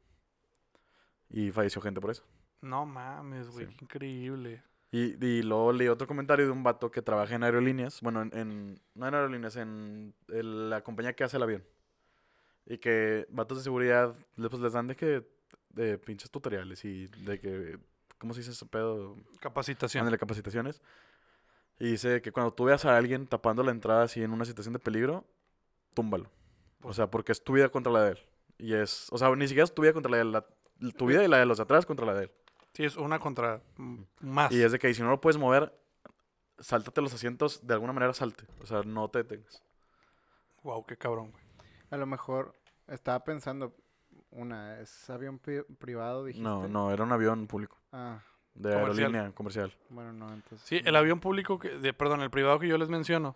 Y falleció gente por eso. No mames, güey, Sí. qué increíble. Y, y luego leí otro comentario de un vato que trabaja en aerolíneas. Bueno, en, en- no en aerolíneas, en el- la compañía que hace el avión. Y que vatos de seguridad pues, les dan de que de pinches tutoriales y de que, ¿cómo se dice ese pedo? Capacitación. Ándale, capacitaciones. Y dice que cuando tú veas a alguien tapando la entrada así en una situación de peligro, túmbalo. O sea, porque es tu vida contra la de él. Y es, o sea, ni siquiera es tu vida contra la de él, la- tu vida y la de los de atrás contra la de él. Sí, es una contra más. Y es de que si no lo puedes mover, sáltate los asientos, de alguna manera salte. O sea, no te detengas. Wow, qué cabrón, güey. A lo mejor estaba pensando, una, ¿es avión pri- privado, dijiste? No, no, era un avión público, Ah, de Comercial. aerolínea comercial. bueno, no, entonces... Sí, no. el avión público, que, de, perdón, el privado que yo les menciono,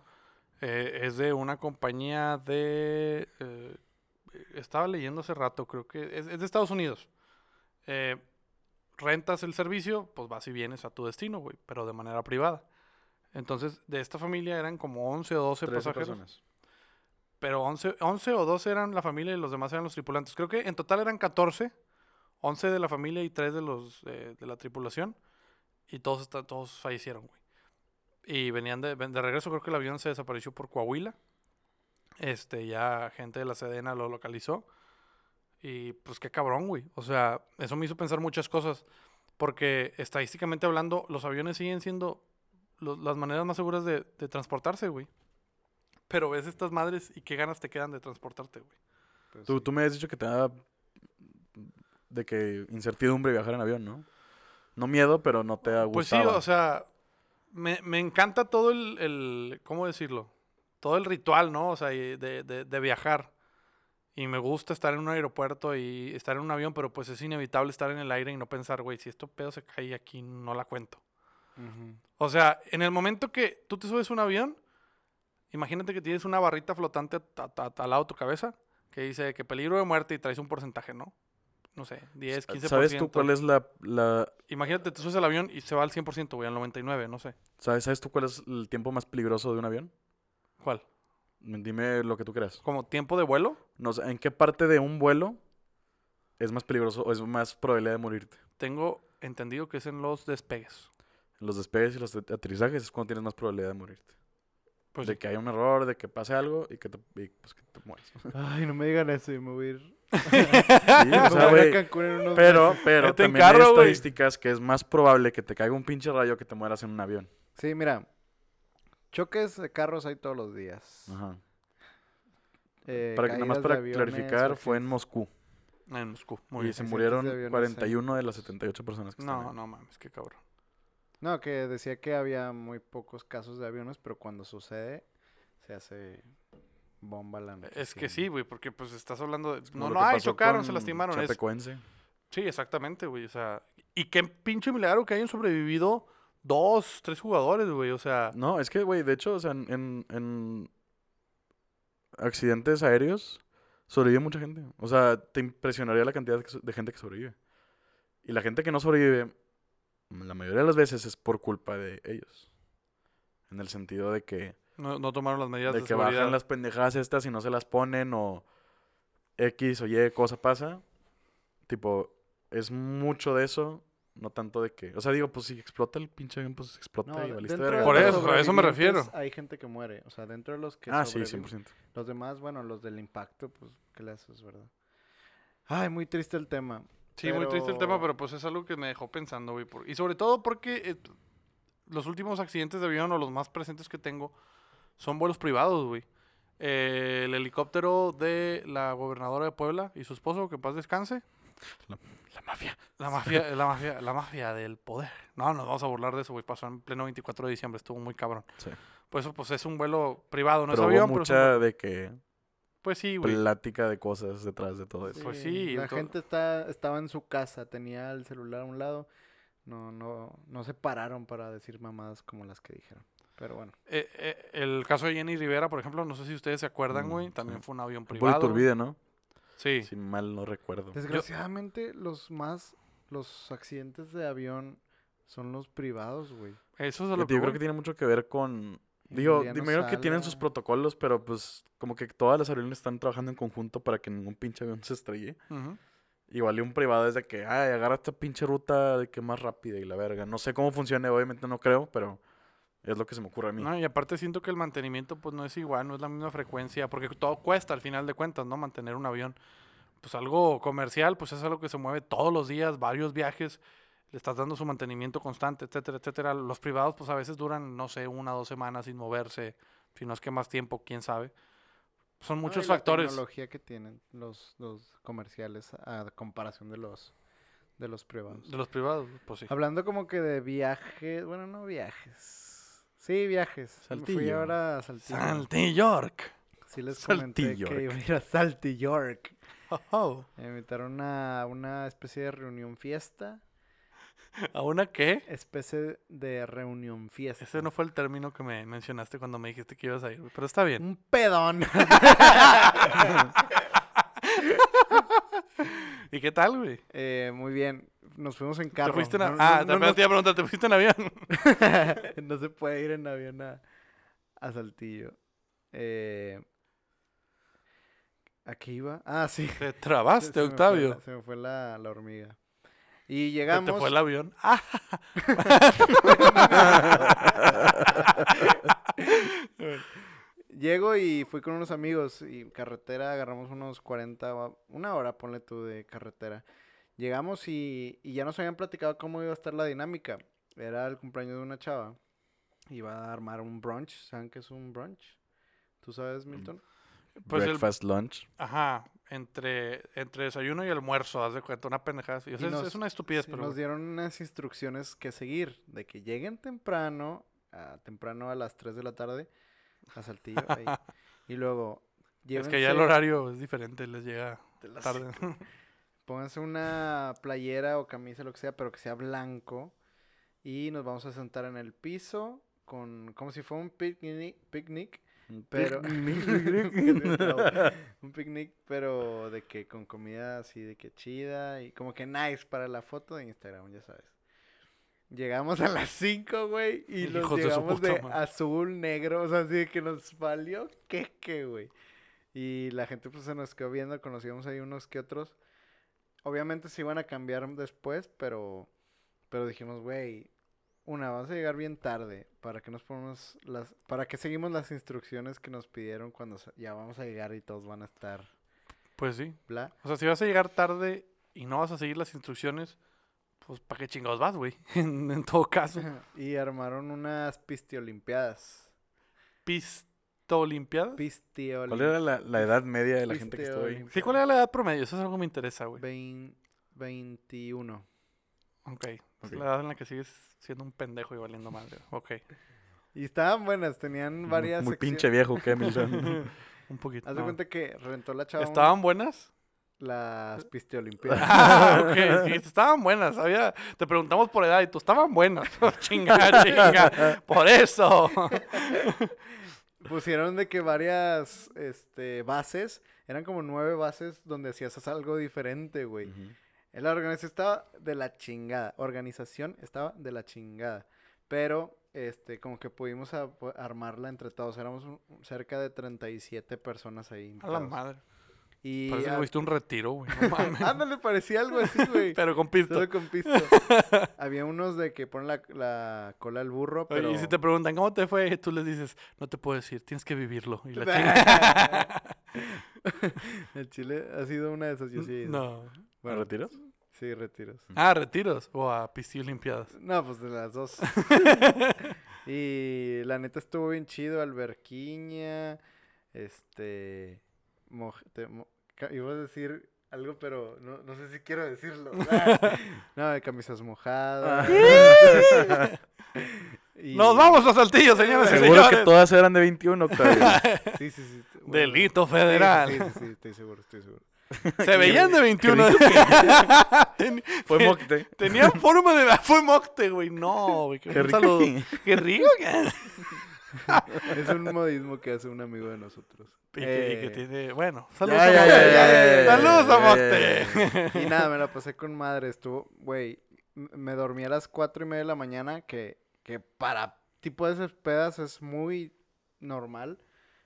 eh, es de una compañía de... eh, estaba leyendo hace rato, creo que es, es de Estados Unidos. Eh, rentas el servicio, pues vas y vienes a tu destino, güey, pero de manera privada. Entonces, de esta familia eran como 11 o 12 Trece pasajeros. personas. Pero 11, 11 o 12 eran la familia y los demás eran los tripulantes. Creo que en total eran 14, 11 de la familia y 3 de los eh, de la tripulación. Y todos, todos fallecieron, güey. Y venían de, de regreso, creo que el avión se desapareció por Coahuila. Este, ya gente de la Sedena lo localizó. Y pues qué cabrón, güey. O sea, eso me hizo pensar muchas cosas. Porque estadísticamente hablando, los aviones siguen siendo las maneras más seguras de, de transportarse, güey. Pero ves estas madres y qué ganas te quedan de transportarte, güey. Pues Tú, sí. tú me has dicho que te da de que incertidumbre viajar en avión, ¿no? No miedo, pero no te ha Pues sí, gustado. o sea, me, me encanta todo el, el- ¿cómo decirlo? Todo el ritual, ¿no? O sea, de, de- de viajar. Y me gusta estar en un aeropuerto y estar en un avión, pero pues es inevitable estar en el aire y no pensar, güey, si esto pedo se cae aquí, no la cuento. O sea, en el momento que tú te subes a un avión, imagínate que tienes una barrita flotante al lado de tu cabeza que dice que peligro de muerte y traes un porcentaje, ¿no? no sé, 10, 15%. ¿Sabes tú cuál es la, la Imagínate, te subes al avión y se va al 100%, güey, al 99, no sé. ¿sabes, ¿sabes tú cuál es el tiempo más peligroso de un avión? ¿Cuál? Dime lo que tú creas. ¿Como tiempo de vuelo? No sé, ¿en qué parte de un vuelo es más peligroso o es más probabilidad de morirte? Tengo entendido que es en los despegues. En los despegues y los at- aterrizajes es cuando tienes más probabilidad de morirte. Pues de que haya un error, de que pase algo y que te, y, pues, que te mueras. Ay, no me digan eso y me voy a ir. Sí, o sea, unos Pero, meses. pero también hay carro, estadísticas que es más probable que te caiga un pinche rayo que te mueras en un avión. Sí, mira. Choques de carros hay todos los días. Ajá. Eh, Para que, nada más para aviones, clarificar, fue en Moscú. en Moscú. Muy y bien. se murieron de aviones, sí. 41 de las 78 personas que estaban No, no mames, qué cabrón. No, que decía que había muy pocos casos de aviones, pero cuando sucede se hace bomba la noticia. Es que sí, güey, porque pues estás hablando de... No, no, ay, chocaron, se lastimaron. Es... Sí, exactamente, güey, o sea... Y qué pinche milagro que hayan sobrevivido dos, tres jugadores, güey, o sea... No, es que, güey, de hecho, o sea, en, en- en accidentes aéreos sobrevive mucha gente. O sea, te impresionaría la cantidad de gente que sobrevive. Y la gente que no sobrevive, la mayoría de las veces es por culpa de ellos. En el sentido de que, No, no tomaron las medidas de de, que seguridad. bajan las pendejadas estas y no se las ponen o X o Y cosa pasa. Tipo, es mucho de eso, no tanto de que... O sea, digo, pues si explota el pinche avión, pues explota No, y valiste verga. Por eso, a eso me refiero. Hay gente que muere. O sea, dentro de los que Ah, sí, sobreviven- 100%. Los demás, bueno, los del impacto, pues, ¿qué le haces, verdad? Ay, muy triste el tema. Sí, muy triste el tema, pero- pero pues es algo que me dejó pensando, güey. por- Y sobre todo porque eh, los últimos accidentes de avión o los más presentes que tengo son vuelos privados, güey. Eh, el helicóptero de la gobernadora de Puebla y su esposo, que en paz descanse. La mafia. La mafia, la mafia, la mafia del poder. No, nos vamos a burlar de eso, güey. Pasó en pleno 24 de diciembre, estuvo muy cabrón. Sí. Por eso, pues es un vuelo privado, no pero es hubo avión, pero es un mucha vuelo- de que Pues sí, güey. plática de cosas detrás de todo eso. Pues sí, La gente está, estaba en su casa, tenía el celular a un lado. No, no, no se pararon para decir mamadas como las que dijeron. Pero bueno. Eh, eh, el caso de Jenny Rivera, por ejemplo, no sé si ustedes se acuerdan, Mm, güey. sí. También fue un avión Por privado. Iturbide, ¿no? Sí. Si mal no recuerdo. Desgraciadamente, los más, los accidentes de avión son los privados, güey. Eso es a Yo lo que creo voy. que tiene mucho que ver con... Digo, primero que tienen sus protocolos, pero pues como que todas las aerolíneas están trabajando en conjunto para que ningún pinche avión se estrelle. Ujú. Igual y un privado es de que, ay, agarra esta pinche ruta de que más rápida y la verga. No sé cómo funcione, obviamente no creo, pero es lo que se me ocurre a mí. No, y aparte siento que el mantenimiento pues no es igual, no es la misma frecuencia, porque todo cuesta al final de cuentas, ¿no? Mantener un avión. Pues algo comercial, pues es algo que se mueve todos los días, varios viajes, le estás dando su mantenimiento constante, etcétera, etcétera. Los privados pues a veces duran, no sé, una o dos semanas sin moverse, si no es que más tiempo, quién sabe. Son No, muchos la factores. tecnología que tienen los, los comerciales a comparación de los, de los privados. De los privados, pues sí. Hablando como que de viajes, bueno, no viajes. Sí, viajes. Me Fui Saltillo. Ah, ahora a Saltillo. Salty York. Sí les comenté Saltillo. que iba a ir a Salty York. Oh, oh. Me invitaron a una especie de reunión fiesta. ¿A una qué? Especie de reunión fiesta. Ese no fue el término que me mencionaste cuando me dijiste que ibas a ir, güey, pero está bien. Un pedón. ¿Y qué tal, güey? Eh, muy bien. Nos fuimos en ¿Te carro. fuiste en a- No- Ah, no- te no te iba a preguntar, ¿te fuiste en avión? no se puede ir en avión a, a Saltillo. Eh, ¿A qué iba? Ah, sí. Te Se- trabaste, se me fue Octavio. se me fue la, la hormiga. Y llegamos. te fue el avión. Ah, Llego y fui con unos amigos y carretera agarramos unos 40, o- una hora, ponle tú, de carretera. Llegamos y, y ya nos habían platicado cómo iba a estar la dinámica. Era el cumpleaños de una chava. Iba a armar un brunch. ¿Saben qué es un brunch? ¿Tú sabes, Milton? pues el, Breakfast, lunch. ajá, entre, entre desayuno y almuerzo, haz de cuenta, una pendejada así. O sea, Y es- nos- es, una estupidez, Sí, pero... nos dieron unas instrucciones que seguir. De que lleguen temprano, a, temprano a las 3 de la tarde, a Saltillo. ahí, y luego... Es que ya el llévense- horario es diferente, les llega tarde. Pónganse una playera o camisa, lo que sea, pero que sea blanco. Y nos vamos a sentar en el piso con como si fuera un picnic, picnic Pero un picnic, pero de que con comida así de que chida y como que nice para la foto de Instagram, ya sabes. Llegamos a las 5, güey, y los de llegamos puta de azul, negro, o sea, así de que nos valió queque, güey. Y la gente pues se nos quedó viendo, conocíamos ahí unos que otros. Obviamente se iban a cambiar después, pero pero dijimos, güey, una, vamos a llegar bien tarde, para que nos ponemos las para que seguimos las instrucciones que nos pidieron cuando ya vamos a llegar y todos van a estar Pues sí. bla. O sea, si vas a llegar tarde y no vas a seguir las instrucciones, pues ¿para qué chingados vas, güey? en, en todo caso. y armaron unas pistiolimpiadas. Pista olimpiada. Pistiolim... ¿Cuál era la, la edad media de la gente que estuvo ahí? Sí, ¿cuál era la edad promedio? Eso es algo que me interesa, güey. Vein- 21. Ok. La edad en la que sigues siendo un pendejo y valiendo madre. Ok. Y estaban buenas, tenían varias Muy pinche viejo, ¿qué, Milton? un poquito. Haz de no. cuenta que rentó la chava un- ¿Estaban buenas? las pistiolimpiadas. Ah, ok, sí, estaban buenas. Había, te preguntamos por edad y tú estaban buenas. chinga, chinga. Por eso. Pusieron de que varias este, bases, eran como nueve bases donde hacías algo diferente, güey. Ujú. La organización estaba de la chingada. Organización estaba de la chingada. Pero, este, como que pudimos a- pu- armarla entre todos. Éramos un- cerca de 37 personas ahí. A la madre. Y Parece que fuiste un retiro, güey. No mames. ándale, parecía algo así, güey. Pero con pisto. Solo con pisto. Había unos de que ponen la, la cola al burro, Oye, pero... Y si te preguntan cómo te fue, tú les dices, no te puedo decir, tienes que vivirlo. Y la. El Chile ha sido una de esas, yo sí. no. ¿A Bueno, retiros? Sí, retiros. Ah, retiros o a pistillo limpiadas. No, pues de las dos. y la neta estuvo bien chido, alberquiña, este, moj- te- mo- iba a decir algo, pero no, no sé si quiero decirlo. Ah, no, de camisas mojadas. Y- Nos vamos a Saltillo, señoras y Seguro que señores. todas eran de 21, Octavio. Sí, sí, sí. bueno, Delito federal. Sí, sí, sí, estoy seguro, estoy seguro. Se veían de 21. Ten- Fue ten- Mocte. Tenían forma de... Fue Mocte, güey. No, güey. Qué un rico. saludo. Qué rico. que- Es un modismo que hace un amigo de nosotros. Y que, y que Eh, tiene... Bueno, saludos Ya, a ya, Mocte. ya, ya, ya, Saludos ya, a ya, Mocte. Y nada, me la pasé con madre. Estuvo, güey, me dormí a las cuatro y media de la mañana, que, que para tipo de esas pedas es muy normal.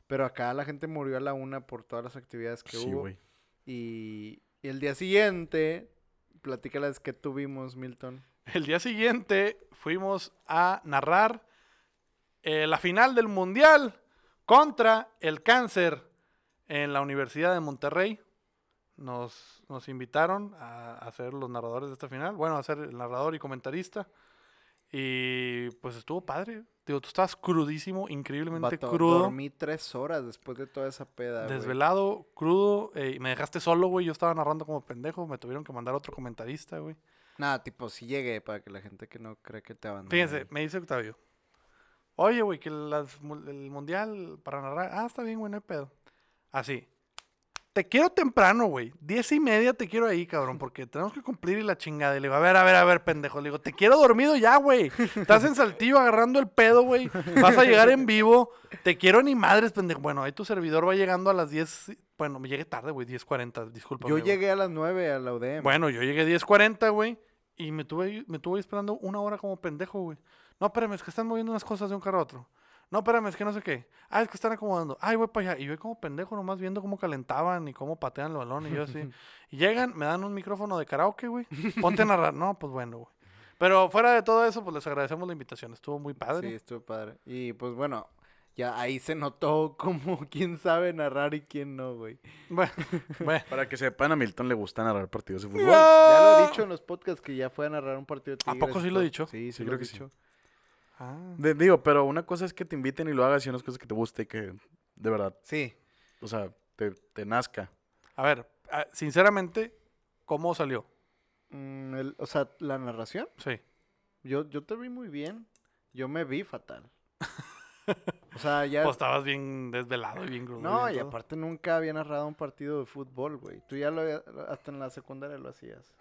Pero acá la gente murió a la una por todas las actividades que Sí, hubo. güey. Y, el día siguiente, platícales que tuvimos, Milton. El día siguiente fuimos a narrar eh, la final del Mundial contra el cáncer en la Universidad de Monterrey. Nos, nos invitaron a, a ser los narradores de esta final. Bueno, a ser el narrador y comentarista. Y pues estuvo padre. Digo, tú estabas crudísimo, increíblemente Vato, crudo. Dormí tres horas después de toda esa peda. Desvelado, crudo, eh, me dejaste solo, güey. Yo estaba narrando como pendejo. Me tuvieron que mandar otro comentarista, güey. Nada, tipo, sí llegué para que la gente que no cree que te abandone. Fíjense, me dice Octavio. Oye, güey, que las el mundial para narrar. Ah, está bien, güey, no hay pedo. Así. Te quiero temprano, güey. Diez y media te quiero ahí, cabrón, porque tenemos que cumplir y la chingada. Y le digo, a ver, a ver, a ver, pendejo. Le digo, te quiero dormido ya, güey. Estás en saltillo agarrando el pedo, güey. Vas a llegar en vivo. Te quiero ni madres, pendejo. Bueno, ahí tu servidor va llegando a las 10. Bueno, me llegué tarde, güey, 10.40, disculpa. Yo llegué a las nueve a la UDM. Bueno, yo llegué 10.40, güey. Y me tuve, me tuve esperando una hora como pendejo, güey. No, espérame, es que están moviendo unas cosas de un carro a otro. No, espérame, es que no sé qué. Ah, es que están acomodando. Ay, voy para allá. Y yo como pendejo nomás viendo cómo calentaban y cómo patean el balón y yo así. y llegan, me dan un micrófono de karaoke, güey. Ponte a narrar. No, pues bueno, güey. Pero fuera de todo eso, pues les agradecemos la invitación. Estuvo muy Sí, padre. estuvo padre. Y pues bueno, ya ahí se notó como quién sabe narrar y quién no, güey. Bueno, bueno. Para que sepan, a Milton le gusta narrar partidos de fútbol. Ya lo he dicho en los podcasts que ya fue a narrar un partido de ¿A Tigres. poco y sí lo he dicho? Sí, sí, Sí, lo creo he que sí. Ah. De- digo, pero una cosa es que te inviten y lo hagas y unas cosas que te guste y que de verdad, Sí. o sea, te, te nazca. A ver, ah, sinceramente, ¿cómo salió? Mm, el- o sea, la narración, Sí. yo, yo te vi muy bien. Yo me vi fatal. O sea, ya... Pues estabas bien desvelado y bien crudo. no, bien y todo. aparte nunca había narrado un partido de fútbol, güey. Tú ya lo hasta en la secundaria lo hacías.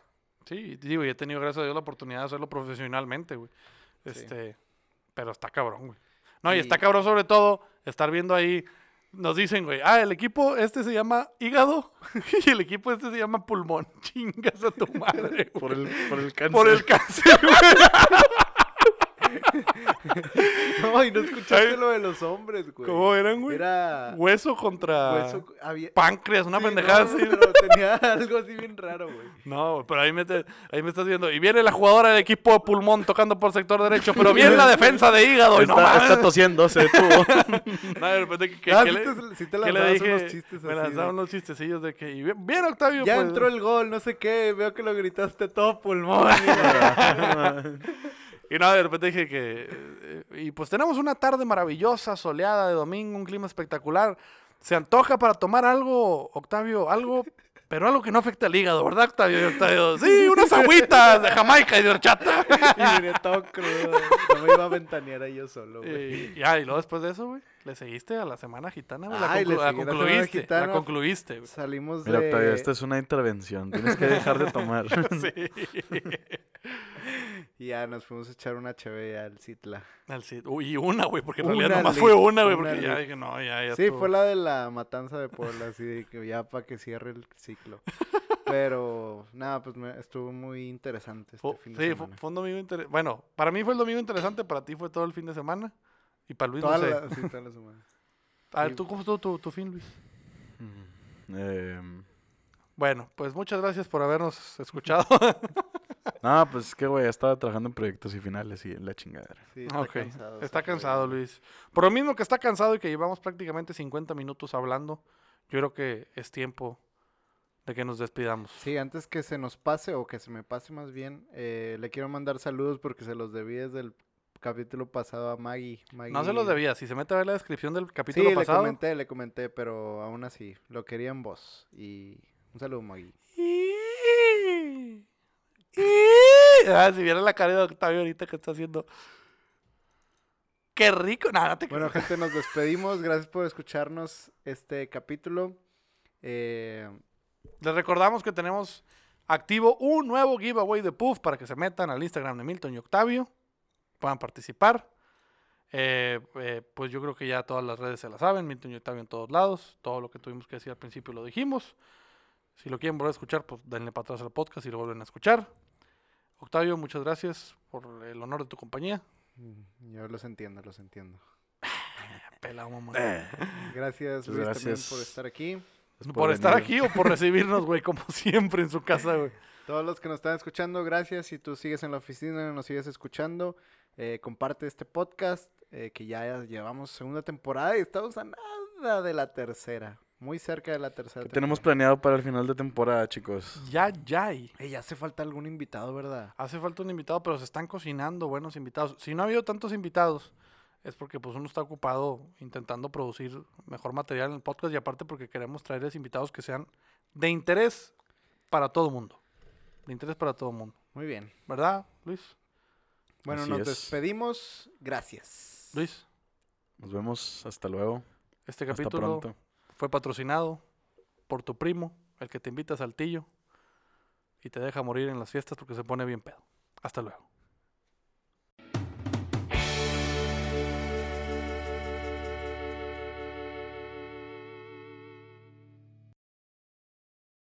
Sí, digo, y he tenido, gracias a Dios, la oportunidad de hacerlo profesionalmente, güey. Sí. Pero está cabrón, güey. No, y, Y- está cabrón sobre todo estar viendo ahí. Nos dicen, güey, ah, el equipo este se llama hígado y el equipo este se llama pulmón. Chingas a tu madre, Por güey. el, por el cáncer. Por el cáncer, güey. No, y no escuchaste Ay. lo de los hombres, güey. ¿Cómo eran, güey? Era... Hueso contra hueso- había- páncreas, una Sí, pendejada no, así. pero tenía algo así bien raro, güey. No, pero ahí me, te- ahí me estás viendo. Y viene la jugadora del equipo de pulmón tocando por sector derecho, pero viene la defensa de hígado. y no Está, mames. está tosiendo, se detuvo. No, de repente, ¿qué, Ah, qué sí le, te- sí te qué le dije? unos chistes me así lanzaba de- unos chistecillos de que... y bien, bien, Octavio. Ya pues, entró el gol, no sé qué, veo que lo gritaste todo pulmón. Y la- no, de repente dije que... eh, y pues tenemos una tarde maravillosa, soleada de domingo, un clima espectacular. Se antoja para tomar algo, Octavio, algo... Pero algo que no afecte al hígado, ¿verdad, Octavio? Y Octavio, sí, unas agüitas de Jamaica y de horchata. y venía todo crudo. No me iba a ventanear ahí yo solo, güey. Y ya, y luego después de eso, güey, le seguiste a la semana gitana, güey. La, conclu- la seguí a la Semana concluiste, la Gitana. concluiste, güey. Salimos Mira, de... Octavio, esta es una intervención. Tienes que dejar de tomar. Sí. Y ya nos fuimos a echar una cheve al Citla. Al Cid. Uy, y una, güey, porque en Una realidad nomás fue una, güey, una porque ya dije, no, ya, ya Sí, estuvo. fue la de la matanza de Puebla, así de que ya para que cierre el ciclo. Pero, nada, pues me- estuvo muy interesante este Fu- fin sí, de fu- semana. fue un domingo interesante. Bueno, para mí fue el domingo interesante, para ti fue todo el fin de semana. Y para Luis, Toda no sé. la, sí, toda la semana. A ver, sí. ¿tú cómo estuvo tu, tu fin, Luis? Em, Bueno, pues muchas gracias por habernos escuchado. no, pues es que, güey, estaba trabajando en proyectos y finales y en la chingadera. Sí, está cansado. está ese cansado, güey. Luis. Por lo mismo que está cansado y que llevamos prácticamente 50 minutos hablando, yo creo que es tiempo de que nos despidamos. Sí, antes que se nos pase, o que se me pase más bien, eh, le quiero mandar saludos porque se los debí desde el capítulo pasado a Maggie. No se los debía. Si se mete a ver la descripción del Sí, capítulo le pasado. comenté, le comenté, pero aún así, lo quería en voz. Y un saludo, Maggie. Ah, si vieran la cara de Octavio ahorita que está haciendo. Qué rico. Nada, no te Bueno, gente, nos despedimos. Gracias por escucharnos este capítulo. Eh, Les recordamos que tenemos activo un nuevo giveaway de Puff para que se metan al Instagram de Milton y Octavio. Puedan participar. Eh, eh, pues yo creo que ya todas las redes se la saben. Milton y Octavio en todos lados. Todo lo que tuvimos que decir al principio lo dijimos. Si lo quieren volver a escuchar, pues denle para atrás al podcast y lo vuelven a escuchar. Octavio, muchas gracias por el honor de tu compañía. mm, yo los entiendo, los entiendo. Pelado, mamón. Gracias, Luis, también gracias. por estar aquí. Gracias por estar aquí o por recibirnos, güey, como siempre en su casa, güey. Todos los que nos están escuchando, gracias. Si tú sigues en la oficina, nos sigues escuchando, eh, comparte este podcast, eh, que ya llevamos segunda temporada y estamos a nada de la tercera. Muy cerca de la tercera ¿Qué tenemos planeado para el final de temporada, chicos? Ya, ya. y Ey, hace falta algún invitado, ¿verdad? Hace falta un invitado, pero se están cocinando buenos invitados. Si no ha habido tantos invitados, es porque pues uno está ocupado intentando producir mejor material en el podcast y aparte porque queremos traerles invitados que sean de interés para todo mundo. De interés para todo mundo. Muy bien. ¿Verdad, Luis? Bueno, Así nos es. despedimos. Gracias. Luis, Nos vemos. Hasta luego. este Hasta capítulo pronto. Fue patrocinado por tu primo, el que te invita a Saltillo y te deja morir en las fiestas porque se pone bien pedo. Hasta luego.